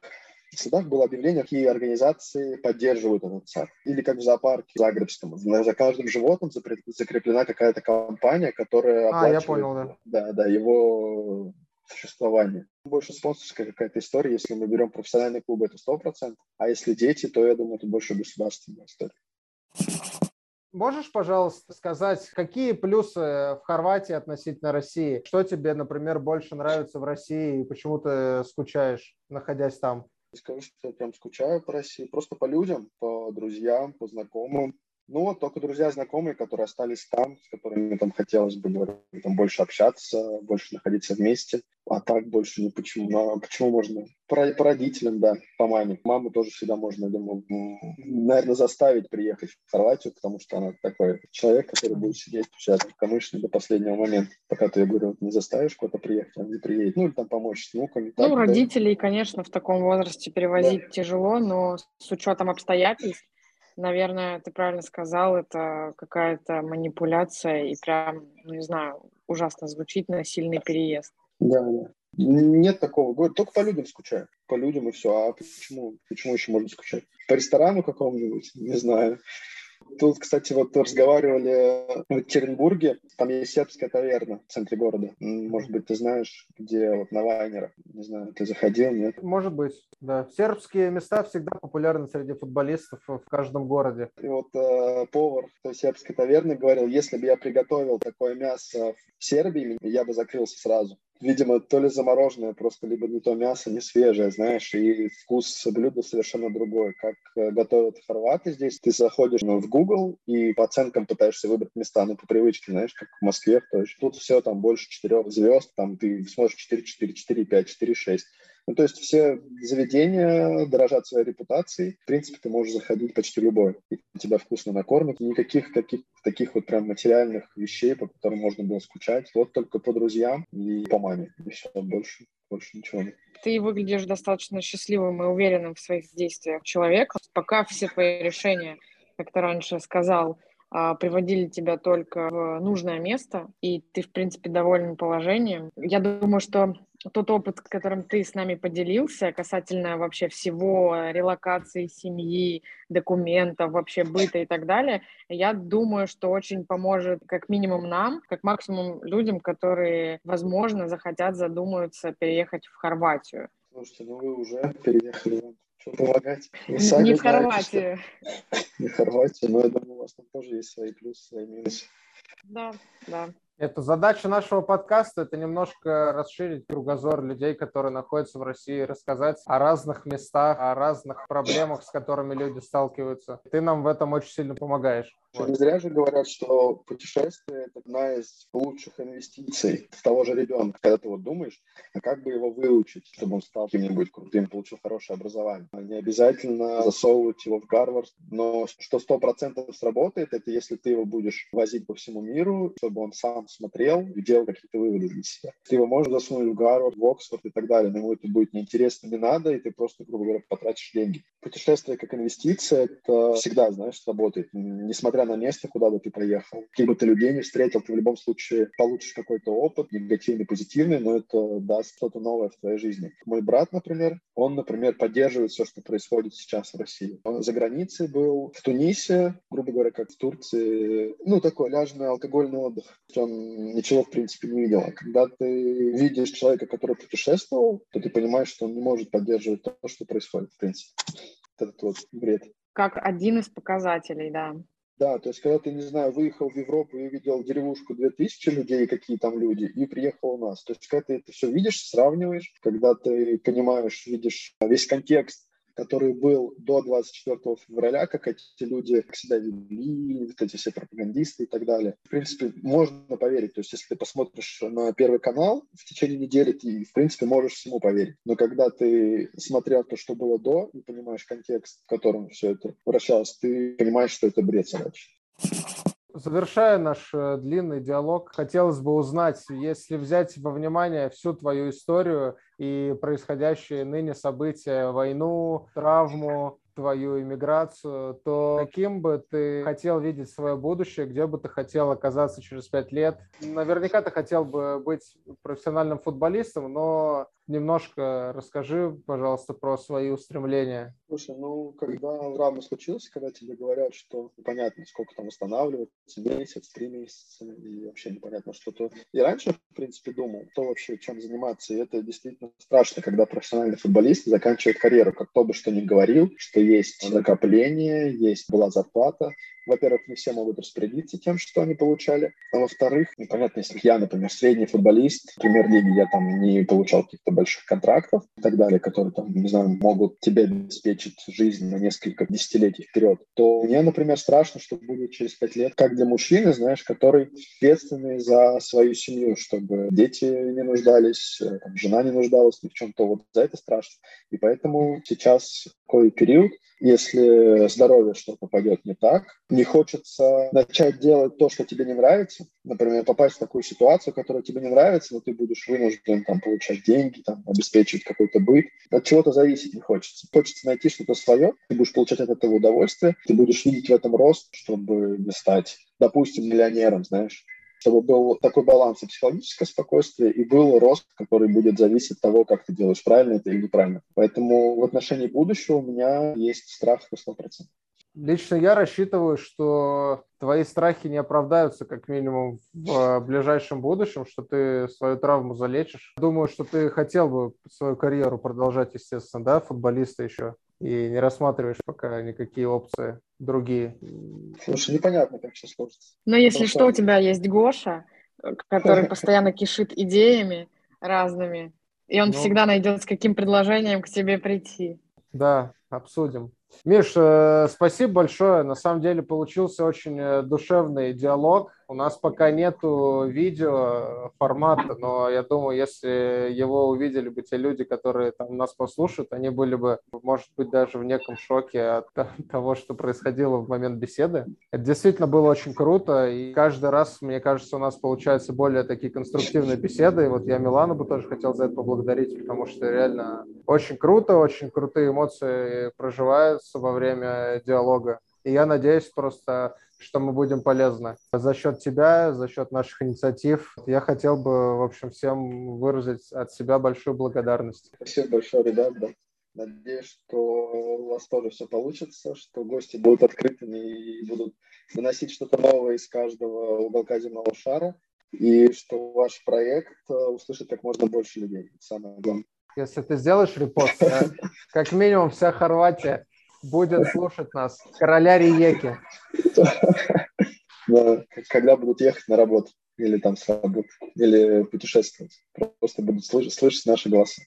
в садах было объявление, какие организации поддерживают этот сад. Или как в зоопарке Загребском. За каждым животным закреплена какая-то компания, которая а, я понял, да. Да, да, его существование. Больше спонсорская какая-то история. Если мы берем профессиональные клубы, это 100%. А если дети, то, я думаю, это больше государственная история. Можешь, пожалуйста, сказать, какие плюсы в Хорватии относительно России? Что тебе, например, больше нравится в России и почему ты скучаешь, находясь там? Скажу, что я прям скучаю по России, просто по людям, по друзьям, по знакомым. Ну вот только друзья, знакомые, которые остались там, с которыми там хотелось бы говорить, там больше общаться, больше находиться вместе. А так больше не почему. Ну, а почему можно? По, по родителям, да, по маме. Маму тоже всегда можно, думаю, наверное, заставить приехать в Хорватию, потому что она такой человек, который будет сидеть у себя в Камышле до последнего момента. Пока ты, я говорю, не заставишь куда-то приехать, он не приедет. Ну, или там помочь с внуками. Ну, так, родителей, да. конечно, в таком возрасте перевозить да. тяжело, но с учетом обстоятельств, наверное, ты правильно сказал, это какая-то манипуляция и прям, ну, не знаю, ужасно звучит насильный переезд. Да, да. Нет такого. Только по людям скучаю. По людям и все. А почему? Почему еще можно скучать? По ресторану какому-нибудь? Не знаю. Тут, кстати, вот разговаривали в Екатеринбурге, там есть сербская таверна в центре города. Может быть, ты знаешь, где вот на Вайнера. Не знаю, ты заходил, нет? Может быть, да. Сербские места всегда популярны среди футболистов в каждом городе. И вот э, повар той сербской таверны говорил, если бы я приготовил такое мясо в Сербии, я бы закрылся сразу видимо, то ли замороженное, просто либо не то мясо, не свежее, знаешь, и вкус блюда совершенно другой. Как э, готовят хорваты здесь, ты заходишь ну, в Google и по оценкам пытаешься выбрать места, ну, по привычке, знаешь, как в Москве, то есть тут все там больше четырех звезд, там ты смотришь 4, 4, 4, 5, 4, 6. Ну, то есть все заведения дорожат своей репутацией. В принципе, ты можешь заходить почти любой. И тебя вкусно накормят. Никаких каких, таких вот прям материальных вещей, по которым можно было скучать. Вот только по друзьям и по маме. И все, больше, больше ничего нет. Ты выглядишь достаточно счастливым и уверенным в своих действиях человеком. Пока все твои решения, как ты раньше сказал, приводили тебя только в нужное место, и ты, в принципе, доволен положением. Я думаю, что тот опыт, которым ты с нами поделился, касательно вообще всего релокации семьи, документов, вообще быта и так далее, я думаю, что очень поможет как минимум нам, как максимум людям, которые, возможно, захотят, задумаются переехать в Хорватию. Слушайте, ну вы уже переехали Что помогать? Вы сами не в Хорватии. Не в Хорватии, но я думаю, у вас там тоже есть свои плюсы, свои минусы. Да, да. Это задача нашего подкаста, это немножко расширить кругозор людей, которые находятся в России, рассказать о разных местах, о разных проблемах, с которыми люди сталкиваются. Ты нам в этом очень сильно помогаешь. Не зря же говорят, что путешествие – это одна из лучших инвестиций в того же ребенка. Когда ты вот думаешь, а как бы его выучить, чтобы он стал кем-нибудь крутым, получил хорошее образование. Не обязательно засовывать его в Гарвард, но что сто процентов сработает, это если ты его будешь возить по всему миру, чтобы он сам смотрел и делал какие-то выводы для себя. Ты его можешь засунуть в Гарвард, в Оксфорд и так далее, но ему это будет неинтересно, не надо, и ты просто, грубо говоря, потратишь деньги. Путешествие как инвестиция, это всегда, знаешь, работает. Несмотря на место, куда бы ты поехал. Каких бы ты людей не встретил, ты в любом случае получишь какой-то опыт, негативный, позитивный, но это даст что-то новое в твоей жизни. Мой брат, например, он, например, поддерживает все, что происходит сейчас в России. Он за границей был, в Тунисе, грубо говоря, как в Турции, ну, такой ляжный алкогольный отдых. Он ничего, в принципе, не видел. А когда ты видишь человека, который путешествовал, то ты понимаешь, что он не может поддерживать то, что происходит, в принципе. Этот вот бред. Как один из показателей, да. Да, то есть, когда ты, не знаю, выехал в Европу и увидел деревушку 2000 людей, какие там люди, и приехал у нас. То есть, когда ты это все видишь, сравниваешь, когда ты понимаешь, видишь весь контекст который был до 24 февраля, как эти люди себя вели, вот эти все пропагандисты и так далее. В принципе, можно поверить. То есть, если ты посмотришь на Первый канал в течение недели, ты, в принципе, можешь всему поверить. Но когда ты смотрел то, что было до, и понимаешь контекст, в котором все это вращалось, ты понимаешь, что это бред собачий. Завершая наш э, длинный диалог, хотелось бы узнать, если взять во внимание всю твою историю и происходящие ныне события, войну, травму, твою иммиграцию, то каким бы ты хотел видеть свое будущее, где бы ты хотел оказаться через пять лет? Наверняка ты хотел бы быть профессиональным футболистом, но немножко расскажи, пожалуйста, про свои устремления. Слушай, ну, когда травма случилась, когда тебе говорят, что непонятно, сколько там восстанавливаться, месяц, три месяца, и вообще непонятно что-то. И раньше, в принципе, думал, кто вообще чем заниматься, и это действительно страшно, когда профессиональный футболист заканчивает карьеру, как кто бы что ни говорил, что есть накопление, есть была зарплата, во-первых, не все могут распорядиться тем, что они получали. А во-вторых, непонятно, если я, например, средний футболист в премьер-лиге, я там не получал каких-то больших контрактов и так далее, которые там, не знаю, могут тебе обеспечить жизнь на несколько десятилетий вперед, то мне, например, страшно, что будет через пять лет, как для мужчины, знаешь, который ответственный за свою семью, чтобы дети не нуждались, э, там, жена не нуждалась ни в чем-то. Вот за это страшно. И поэтому сейчас такой период, если здоровье что-то пойдет не так, не хочется начать делать то, что тебе не нравится, например, попасть в такую ситуацию, которая тебе не нравится, но ты будешь вынужден там, получать деньги, там, обеспечивать какой-то быт. От чего-то зависеть не хочется. Хочется найти что-то свое, ты будешь получать от этого удовольствие, ты будешь видеть в этом рост, чтобы не стать, допустим, миллионером, знаешь чтобы был такой баланс и психологическое спокойствие, и был рост, который будет зависеть от того, как ты делаешь, правильно это или неправильно. Поэтому в отношении будущего у меня есть страх на 100%. Лично я рассчитываю, что твои страхи не оправдаются как минимум в ближайшем будущем, что ты свою травму залечишь. Думаю, что ты хотел бы свою карьеру продолжать, естественно, да, футболиста еще, и не рассматриваешь пока никакие опции другие. Слушай, непонятно, как все сложится. Но если Потому что, у тебя есть Гоша, который постоянно кишит идеями разными, и он ну, всегда найдет, с каким предложением к тебе прийти. Да, обсудим. Миш, э, спасибо большое. На самом деле получился очень э, душевный диалог. У нас пока нету видео формата, но я думаю, если его увидели бы те люди, которые там нас послушают, они были бы, может быть, даже в неком шоке от того, что происходило в момент беседы. Это действительно было очень круто, и каждый раз, мне кажется, у нас получаются более такие конструктивные беседы. И вот я Милану бы тоже хотел за это поблагодарить, потому что реально очень круто, очень крутые эмоции проживаются во время диалога. И я надеюсь просто, что мы будем полезны. За счет тебя, за счет наших инициатив, я хотел бы, в общем, всем выразить от себя большую благодарность. Спасибо большое, ребят. Да. Надеюсь, что у вас тоже все получится, что гости будут открытыми и будут выносить что-то новое из каждого уголка земного шара, и что ваш проект э, услышит как можно больше людей. Самое главное. Если ты сделаешь репост, как минимум вся Хорватия будет слушать нас. Короля Риеки. Когда будут ехать на работу или там с работы, или путешествовать. Просто будут слышать наши голоса.